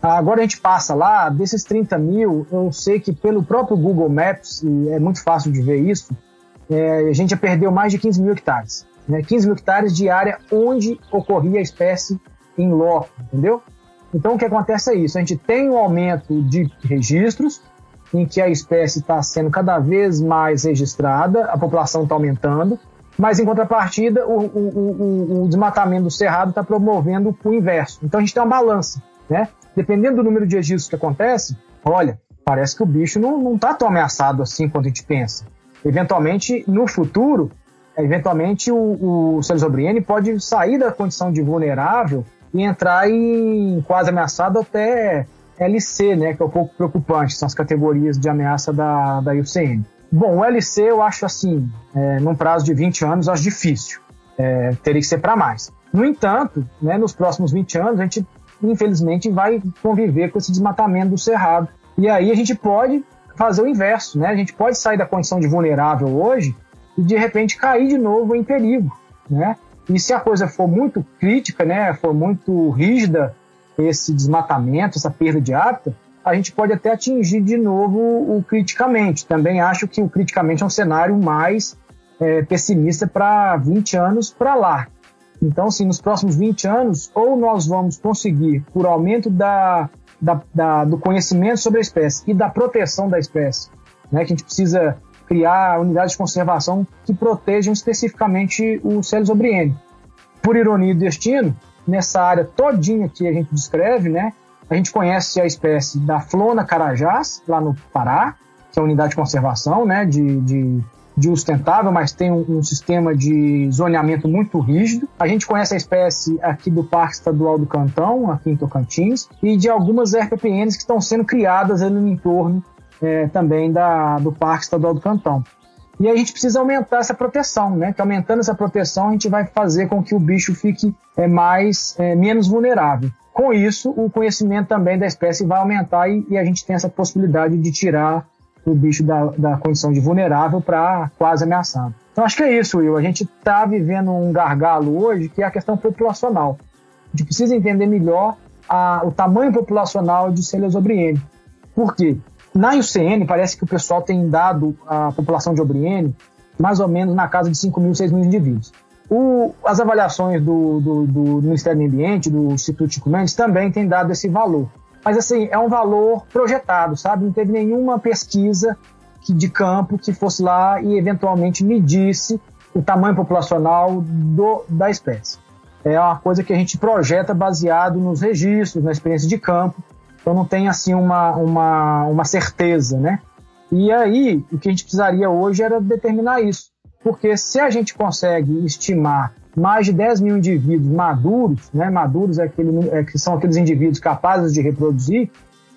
Agora a gente passa lá, desses 30 mil, eu sei que pelo próprio Google Maps, e é muito fácil de ver isso, é, a gente já perdeu mais de 15 mil hectares. né, 15 mil hectares de área onde ocorria a espécie em loco, entendeu? Então o que acontece é isso, a gente tem um aumento de registros, em que a espécie está sendo cada vez mais registrada, a população está aumentando, mas em contrapartida o, o, o, o desmatamento do cerrado está promovendo o inverso. Então a gente tem uma balança, né? Dependendo do número de registros que acontece, olha, parece que o bicho não está tão ameaçado assim quanto a gente pensa. Eventualmente, no futuro, eventualmente o, o Celisobriene pode sair da condição de vulnerável e entrar em quase ameaçado até LC, né, que é um pouco preocupante, são as categorias de ameaça da, da IUCN. Bom, o LC eu acho assim, é, num prazo de 20 anos, acho difícil. É, teria que ser para mais. No entanto, né, nos próximos 20 anos, a gente, infelizmente, vai conviver com esse desmatamento do cerrado. E aí a gente pode fazer o inverso, né? A gente pode sair da condição de vulnerável hoje e, de repente, cair de novo em perigo, né? E se a coisa for muito crítica, né, for muito rígida, esse desmatamento, essa perda de hábitat, a gente pode até atingir de novo o criticamente. Também acho que o criticamente é um cenário mais é, pessimista para 20 anos para lá. Então, assim, nos próximos 20 anos, ou nós vamos conseguir, por aumento da, da, da, do conhecimento sobre a espécie e da proteção da espécie, né, que a gente precisa criar unidades de conservação que protejam especificamente o Celis obriene. Por ironia do destino, nessa área todinha que a gente descreve, né, a gente conhece a espécie da Flona carajás, lá no Pará, que é a unidade de conservação né, de, de, de sustentável, mas tem um, um, sistema de zoneamento muito rígido. A gente conhece a espécie aqui do Parque Estadual do Cantão, aqui em Tocantins, e de algumas RPPNs que estão sendo criadas ali no entorno é, também da, do Parque Estadual do Cantão. E a gente precisa aumentar essa proteção, né? Que aumentando essa proteção a gente vai fazer com que o bicho fique é, mais é, menos vulnerável. Com isso, o conhecimento também da espécie vai aumentar e, e a gente tem essa possibilidade de tirar o bicho da, da condição de vulnerável para quase ameaçado. Então acho que é isso, Will. A gente está vivendo um gargalo hoje que é a questão populacional. A gente precisa entender melhor a, o tamanho populacional de Celesobriene. Por quê? Na IUCN, parece que o pessoal tem dado a população de Obriene mais ou menos na casa de 5 mil, 6 mil indivíduos. O, as avaliações do, do, do, Ministério do Ambiente, do Instituto Chico Mendes, também têm dado esse valor. Mas, assim, é um valor projetado, sabe? Não teve nenhuma pesquisa que, de campo que fosse lá e, eventualmente, medisse o tamanho populacional do, da espécie. É uma coisa que a gente projeta baseado nos registros, na experiência de campo, então não tem assim uma, uma, uma certeza, né? E aí, o que a gente precisaria hoje era determinar isso. Porque se a gente consegue estimar mais de 10 mil indivíduos maduros, né? Maduros é aquele, é, que são aqueles indivíduos capazes de reproduzir,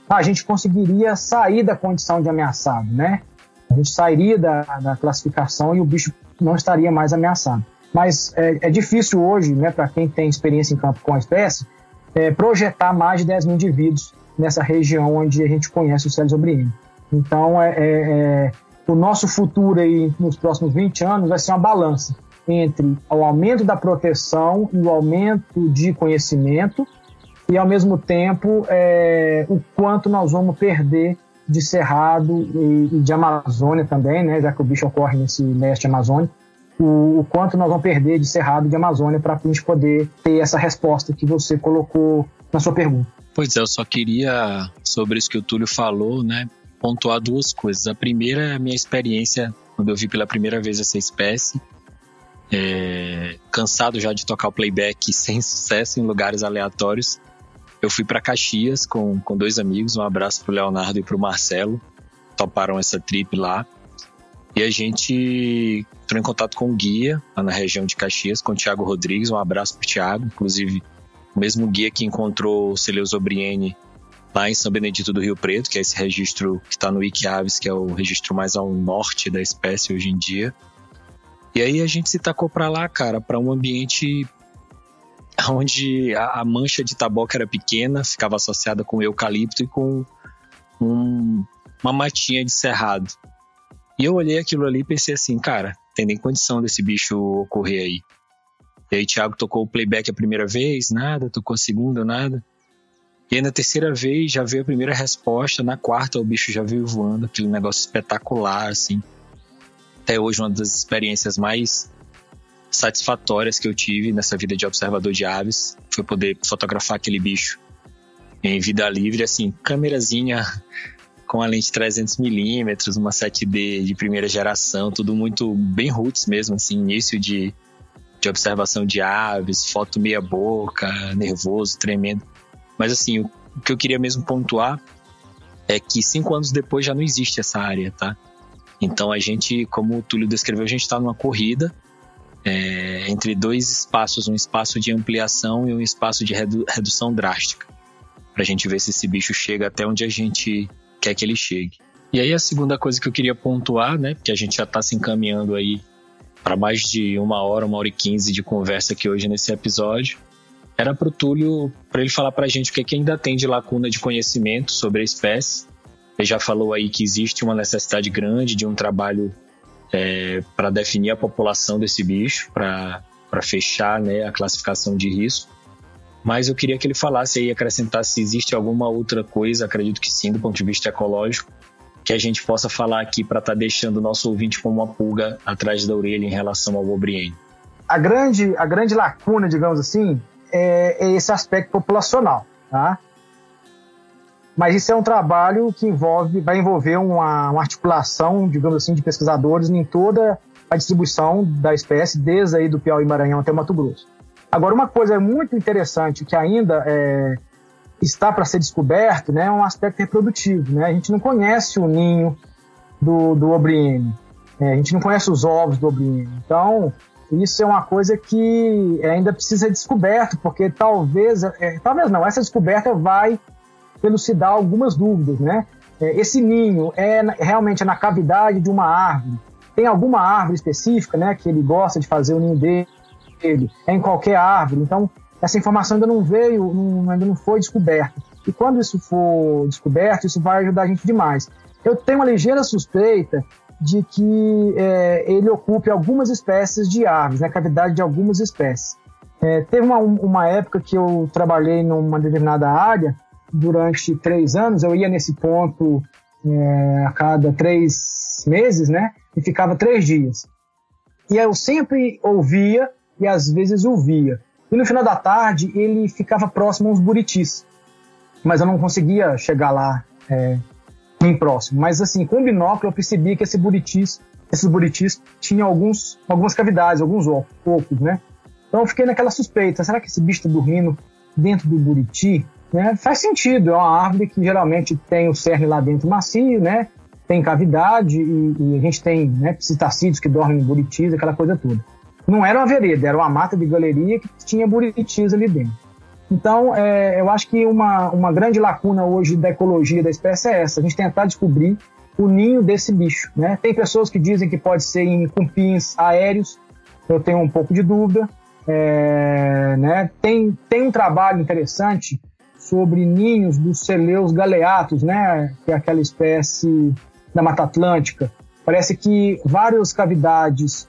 a gente conseguiria sair da condição de ameaçado, né? A gente sairia da, da classificação e o bicho não estaria mais ameaçado. Mas é, é difícil hoje, né, para quem tem experiência em campo com a espécie, é, projetar mais de 10 mil indivíduos nessa região onde a gente conhece o Célio Obriene. Então, é, é, é, o nosso futuro aí nos próximos 20 anos vai ser uma balança entre o aumento da proteção e o aumento de conhecimento e, ao mesmo tempo, é, o quanto nós vamos perder de cerrado e, e, de Amazônia também, né, já que o bicho ocorre nesse leste amazônico, o, o quanto nós vamos perder de cerrado e de Amazônia para a gente poder ter essa resposta que você colocou na sua pergunta. Pois é, eu só queria, sobre isso que o Túlio falou, né, pontuar duas coisas. A primeira é a minha experiência quando eu vi pela primeira vez essa espécie. É, cansado já de tocar o playback *laughs* sem sucesso em lugares aleatórios, eu fui para Caxias com, com dois amigos. Um abraço pro Leonardo e pro Marcelo. Toparam essa trip lá. E a gente entrou em contato com o guia lá na região de Caxias, com o Thiago Rodrigues. Um abraço pro Thiago. Inclusive, o mesmo guia que encontrou o Celeuso Obriene lá em São Benedito do Rio Preto, que é esse registro que está no Wikiaves, que é o registro mais ao norte da espécie hoje em dia. E aí a gente se tacou para lá, cara, para um ambiente *laughs* onde a, a, mancha de taboca era pequena, ficava associada com eucalipto e com um, uma matinha de cerrado. E eu olhei aquilo ali e pensei assim, cara, tem nem condição desse bicho ocorrer aí. E aí Thiago tocou o playback a primeira vez, nada, tocou a segunda, nada. E aí na terceira vez já veio a primeira resposta, na quarta o bicho já veio voando, aquele negócio espetacular, assim. Até hoje uma das experiências mais satisfatórias que eu tive nessa vida de observador de aves foi poder fotografar aquele bicho em vida livre, assim, câmerazinha com a lente 300mm, uma 7D de primeira geração, tudo muito bem roots mesmo, assim, início de, de observação de aves, foto meia boca, nervoso, tremendo. Mas assim, o, que eu queria mesmo pontuar é que cinco anos depois já não existe essa área, tá? Então a gente, como o Túlio descreveu, a gente está numa corrida é, entre dois espaços, um espaço de ampliação e um espaço de redu redução drástica, para a gente ver se esse bicho chega até onde a gente quer que ele chegue. E aí a segunda coisa que eu queria pontuar, né, porque a gente já está se encaminhando aí para mais de uma hora, uma hora e quinze de conversa aqui hoje nesse episódio, era para o Túlio, para ele falar para a gente o que, é que ainda tem de lacuna de conhecimento sobre a espécie. Ele já falou aí que existe uma necessidade grande de um trabalho é, para definir a população desse bicho, para fechar né, a classificação de risco. Mas eu queria que ele falasse aí, acrescentasse se existe alguma outra coisa, acredito que sim, do ponto de vista ecológico, que a gente possa falar aqui para estar tá deixando o nosso ouvinte com uma pulga atrás da orelha em relação ao Obriene. A grande, a grande lacuna, digamos assim, é, é esse aspecto populacional, tá? Mas isso é um trabalho que envolve, vai envolver uma, uma, articulação, digamos assim, de pesquisadores em toda a distribuição da espécie, desde aí do Piauí Maranhão até Mato Grosso. Agora, uma coisa muito interessante que ainda é, está para ser descoberto né, é um aspecto reprodutivo. Né? A gente não conhece o ninho do, do Obriene, é, a gente não conhece os ovos do Obriene. Então, isso é uma coisa que ainda precisa ser descoberto, porque talvez, é, talvez não, essa descoberta vai elucidar algumas dúvidas, né? É, esse ninho é realmente é na cavidade de uma árvore? Tem alguma árvore específica, né, que ele gosta de fazer o ninho dele? É em qualquer árvore? Então, essa informação ainda não veio, não, ainda não foi descoberta. E quando isso for descoberto, isso vai ajudar a gente demais. Eu tenho uma ligeira suspeita de que é, ele ocupe algumas espécies de árvores, né, cavidade de algumas espécies. É, teve uma, uma época que eu trabalhei numa determinada área, durante três anos, eu ia nesse ponto é, a cada três meses, né? E ficava três dias. E eu sempre ouvia e às vezes ouvia. E no final da tarde ele ficava próximo aos buritis. Mas eu não conseguia chegar lá é, bem próximo. Mas assim, com o binóculo eu percebi que esse buritis, esses buritis tinham alguns, algumas cavidades, alguns ocos, né? Então eu fiquei naquela suspeita, será que esse bicho está dormindo dentro do buriti? Né? Faz sentido, é uma árvore que geralmente tem o cerne lá dentro macio, né? tem cavidade e, e a gente tem né, que dormem em buritis, aquela coisa toda. Não era uma vereda, era uma mata de galeria que tinha buritis ali dentro. Então, é, eu acho que uma, uma grande lacuna hoje da ecologia da espécie é essa, a gente tentar descobrir o ninho desse bicho. Né? Tem pessoas que dizem que pode ser em cupins aéreos, eu tenho um pouco de dúvida. É, né? tem, tem um trabalho interessante sobre ninhos dos celeus galeatos, né, que é aquela espécie da Mata Atlântica. Parece que várias cavidades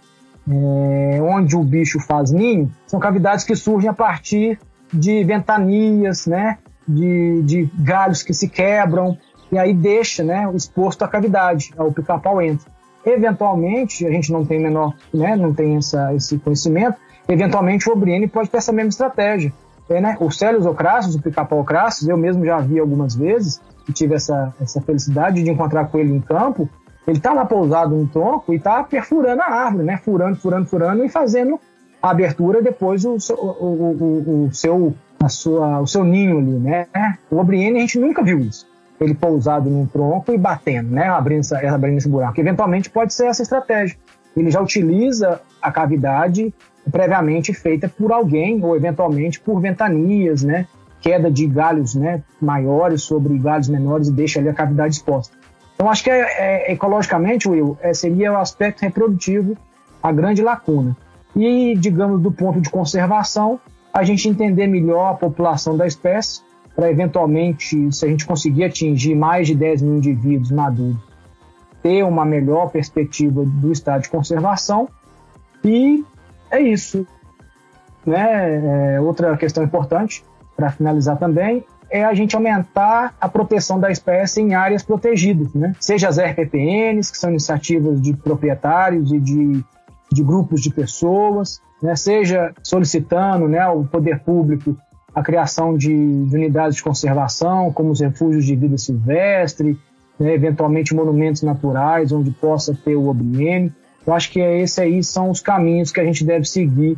é, onde o bicho faz ninho são cavidades que surgem a partir de ventanias, né, de, de galhos que se quebram e aí deixa, né, exposto à cavidade, o pica-pau entra. Eventualmente, a gente não tem menor, né, não tem essa, esse conhecimento, eventualmente o Obriene pode ter essa mesma estratégia é, né? O Célios Ocrassus, o pica-pau Ocrassus, eu mesmo já vi algumas vezes e tive essa, essa felicidade de encontrar com ele em campo. Ele está lá pousado no tronco e está perfurando a árvore, né? Furando, furando, furando e fazendo a abertura depois o, o, o, o seu a sua, o seu ninho ali, né? O Obriene a gente nunca viu isso. Ele pousado num tronco e batendo, né? Abrindo, essa, abrindo esse buraco. Eventualmente pode ser essa estratégia. Ele já utiliza a cavidade previamente feita por alguém ou eventualmente por ventanias, né? Queda de galhos, né? Maiores sobre galhos menores e deixa ali a cavidade exposta. Então acho que é, é, ecologicamente, Will, é, seria o aspecto reprodutivo a grande lacuna. E, digamos, do ponto de conservação, a gente entender melhor a população da espécie, para eventualmente, se a gente conseguir atingir mais de 10 mil indivíduos maduros, ter uma melhor perspectiva do estado de conservação e é isso. Né? É, outra questão importante, para finalizar também, é a gente aumentar a proteção da espécie em áreas protegidas, né? seja as RPPNs, que são iniciativas de proprietários e de de grupos de pessoas, né, seja solicitando né, ao poder público a criação de, de, unidades de conservação, como os refúgios de vida silvestre, né, eventualmente monumentos naturais, onde possa ter o OBM. Eu acho que esses aí são os caminhos que a gente deve seguir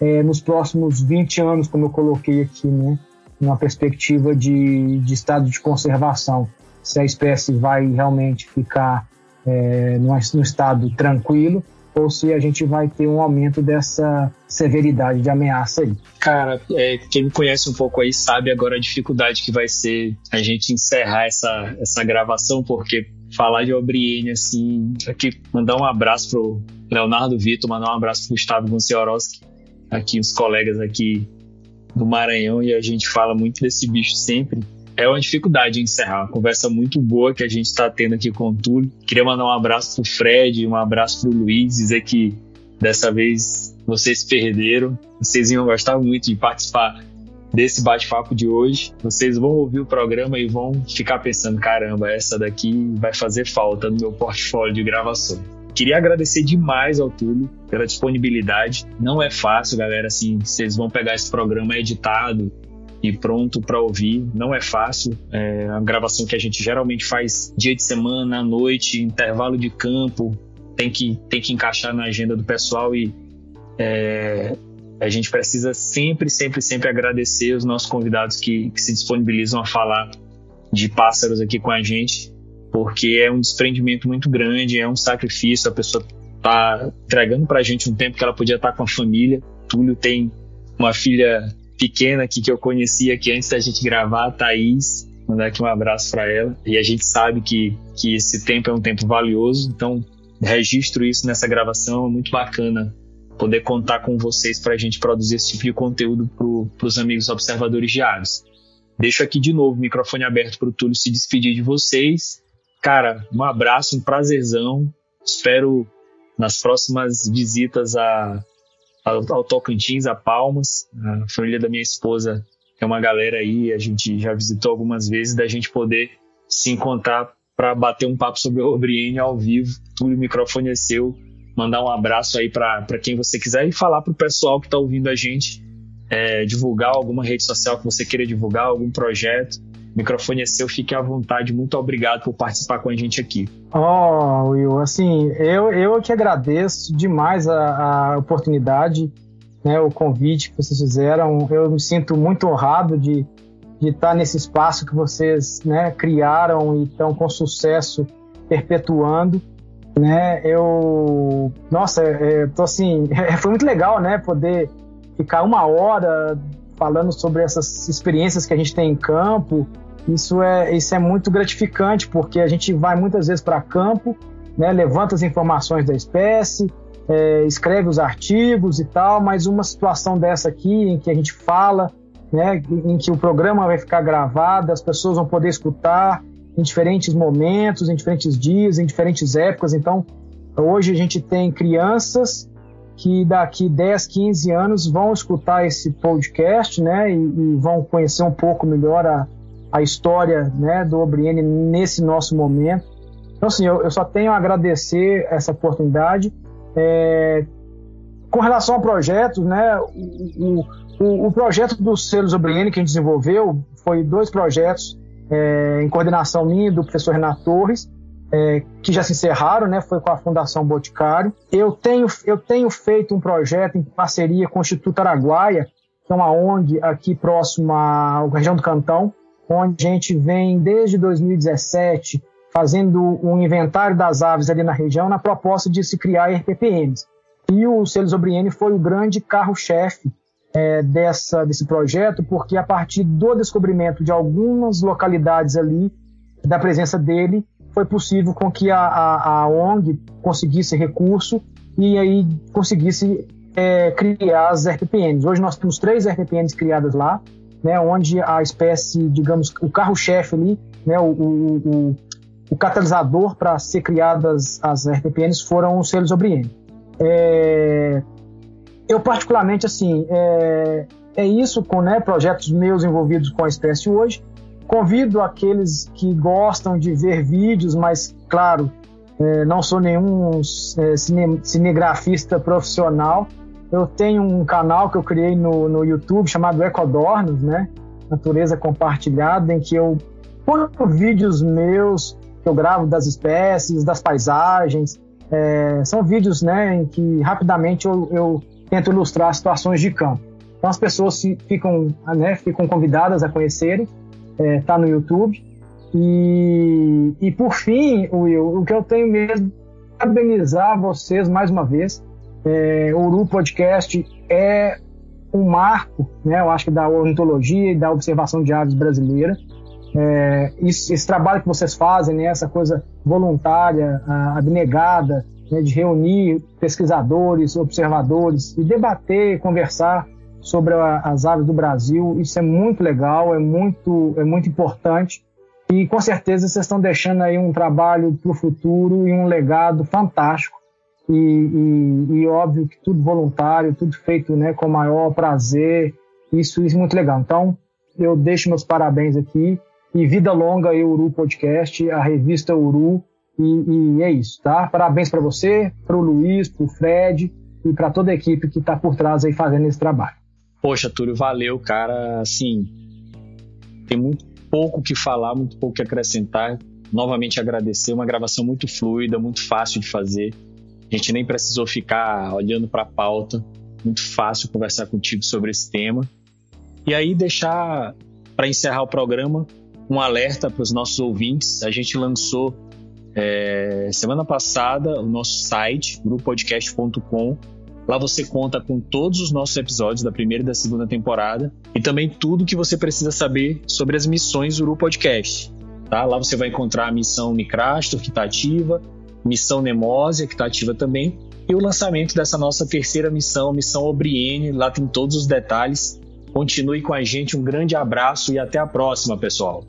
é, nos próximos 20 anos, como eu coloquei aqui, né, numa perspectiva de, de estado de conservação. Se a espécie vai realmente ficar é, num estado tranquilo ou se a gente vai ter um aumento dessa severidade de ameaça aí. Cara, é, quem me conhece um pouco aí sabe agora a dificuldade que vai ser a gente encerrar essa, essa gravação, porque falar de Obriene, assim, aqui mandar um abraço pro Leonardo Vitor, mandar um abraço pro Gustavo Gonçalves, aqui os colegas aqui do Maranhão, e a gente fala muito desse bicho sempre é uma dificuldade encerrar. Uma conversa muito boa que a gente está tendo aqui com o Túlio. Queria mandar um abraço pro Fred, um abraço pro Luiz, dizer que dessa vez vocês perderam. Vocês iam gostar muito de participar desse bate-papo de hoje. Vocês vão ouvir o programa e vão ficar pensando: caramba, essa daqui vai fazer falta no meu portfólio de gravação. Queria agradecer demais ao Túlio pela disponibilidade. Não é fácil, galera. Assim, vocês vão pegar esse programa editado e pronto para ouvir. Não é fácil. É uma gravação que a gente geralmente faz dia de semana, à noite, intervalo de campo. Tem que, tem que encaixar na agenda do pessoal e é, a gente precisa sempre, sempre, sempre agradecer os nossos convidados que, que se disponibilizam a falar de pássaros aqui com a gente, porque é um desprendimento muito grande, é um sacrifício. A pessoa tá entregando para a gente um tempo que ela podia estar tá com a família. Túlio tem uma filha pequena aqui que eu conheci aqui antes da gente gravar, a Thaís. Mandar aqui um abraço para ela. E a gente sabe que, que esse tempo é um tempo valioso, então registro isso nessa gravação. É muito bacana poder contar com vocês para a gente produzir esse tipo de conteúdo para os amigos observadores diários. Deixo aqui de novo o microfone aberto para o Túlio se despedir de vocês. Cara, um abraço, um prazerzão. Espero nas próximas visitas a, ao Tocantins, a Palmas. A família da minha esposa é uma galera aí, a gente já visitou algumas vezes, da gente poder se encontrar para bater um papo sobre o Obriene ao vivo. Tudo o microfone é seu. Mandar um abraço aí para quem você quiser e falar para o pessoal que está ouvindo a gente, é, divulgar alguma rede social que você queira divulgar, algum projeto microfone é seu, fique à vontade. Muito obrigado por participar com a gente aqui. Oh, Will, assim, eu, eu que agradeço demais a, a oportunidade, né, o convite que vocês fizeram. Eu me sinto muito honrado de, de estar nesse espaço que vocês né, criaram e estão com sucesso perpetuando. Né, eu, nossa, é, tô assim, *laughs* foi muito legal, né, poder ficar uma hora falando sobre essas experiências que a gente tem em campo, isso é, isso é muito gratificante, porque a gente vai muitas vezes para campo, né, levanta as informações da espécie, é, escreve os artigos e tal, mas uma situação dessa aqui, em que a gente fala, né, em que o programa vai ficar gravado, as pessoas vão poder escutar em diferentes momentos, em diferentes dias, em diferentes épocas. Então, hoje a gente tem crianças que daqui 10, 15 anos vão escutar esse podcast, né, e, e vão conhecer um pouco melhor a, a história né, do Obriene nesse nosso momento. Então, assim, eu, eu só tenho a agradecer essa oportunidade. É, com relação ao projeto, né, o, o, o, projeto dos selos Obriene que a gente desenvolveu foi dois projetos é, em coordenação minha do professor Renato Torres, é, que já se encerraram, né, foi com a Fundação Boticário. Eu tenho, eu tenho feito um projeto em parceria com o Instituto Araguaia, que é uma ONG aqui próxima à região do Cantão, onde a gente vem desde 2017 fazendo um inventário das aves ali na região na proposta de se criar RPPMs. E o Celos Obriene foi o grande carro-chefe é, dessa, desse projeto, porque a partir do descobrimento de algumas localidades ali, da presença dele, foi possível com que a, a, a ONG conseguisse recurso e aí conseguisse é, criar as RPPNs. Hoje nós temos três RPPNs criadas lá, né, onde a espécie, digamos, o carro-chefe ali, né, o, o, o, o catalisador para ser criadas as RPPNs foram os selos Obriene. É, eu particularmente, assim, é, é isso com né, projetos meus envolvidos com a espécie hoje. Convido aqueles que gostam de ver vídeos, mas, claro, é, não sou nenhum é, cine, cinegrafista profissional. Eu tenho um canal que eu criei no, no YouTube chamado Ecodornos, né? Natureza Compartilhada, em que eu ponho vídeos meus que eu gravo das espécies, das paisagens. É, são vídeos né, em que rapidamente eu, eu tento ilustrar situações de campo. Então as pessoas ficam, né, ficam convidadas a conhecerem, está é, tá no YouTube. E, e por fim, Will, o que eu tenho mesmo é parabenizar vocês mais uma vez. É, o Uru Podcast é um marco, né, eu acho que da ornitologia e da observação de aves brasileira. É, esse, trabalho que vocês fazem, né, essa coisa voluntária, abnegada, né, de reunir pesquisadores, observadores e debater, conversar sobre a, as aves do Brasil, isso é muito legal, é muito, é muito importante. E com certeza vocês estão deixando aí um trabalho para o futuro e um legado fantástico. E, e, e, óbvio que tudo voluntário, tudo feito né, com o maior prazer. Isso, isso é muito legal. Então, eu deixo meus parabéns aqui. E vida longa aí, Uru Podcast, a revista Uru. E, e é isso, tá? Parabéns para você, para o Luiz, para o Fred e para toda a equipe que está por trás aí fazendo esse trabalho. Poxa, Túlio, valeu, cara. Assim, tem muito pouco que falar, muito pouco que acrescentar. Novamente agradecer, uma gravação muito fluida, muito fácil de fazer. A gente nem precisou ficar olhando para a pauta. Muito fácil conversar contigo sobre esse tema. E aí deixar para encerrar o programa um alerta para os nossos ouvintes. A gente lançou é, semana passada o nosso site, grupodcast.com Lá você conta com todos os nossos episódios da primeira e da segunda temporada e também tudo que você precisa saber sobre as missões Uru Podcast. Tá? Lá você vai encontrar a missão Micrastor, que está ativa, missão Nemósia, que está ativa também, e o lançamento dessa nossa terceira missão, missão Obriene. Lá tem todos os detalhes. Continue com a gente, um grande abraço e até a próxima, pessoal.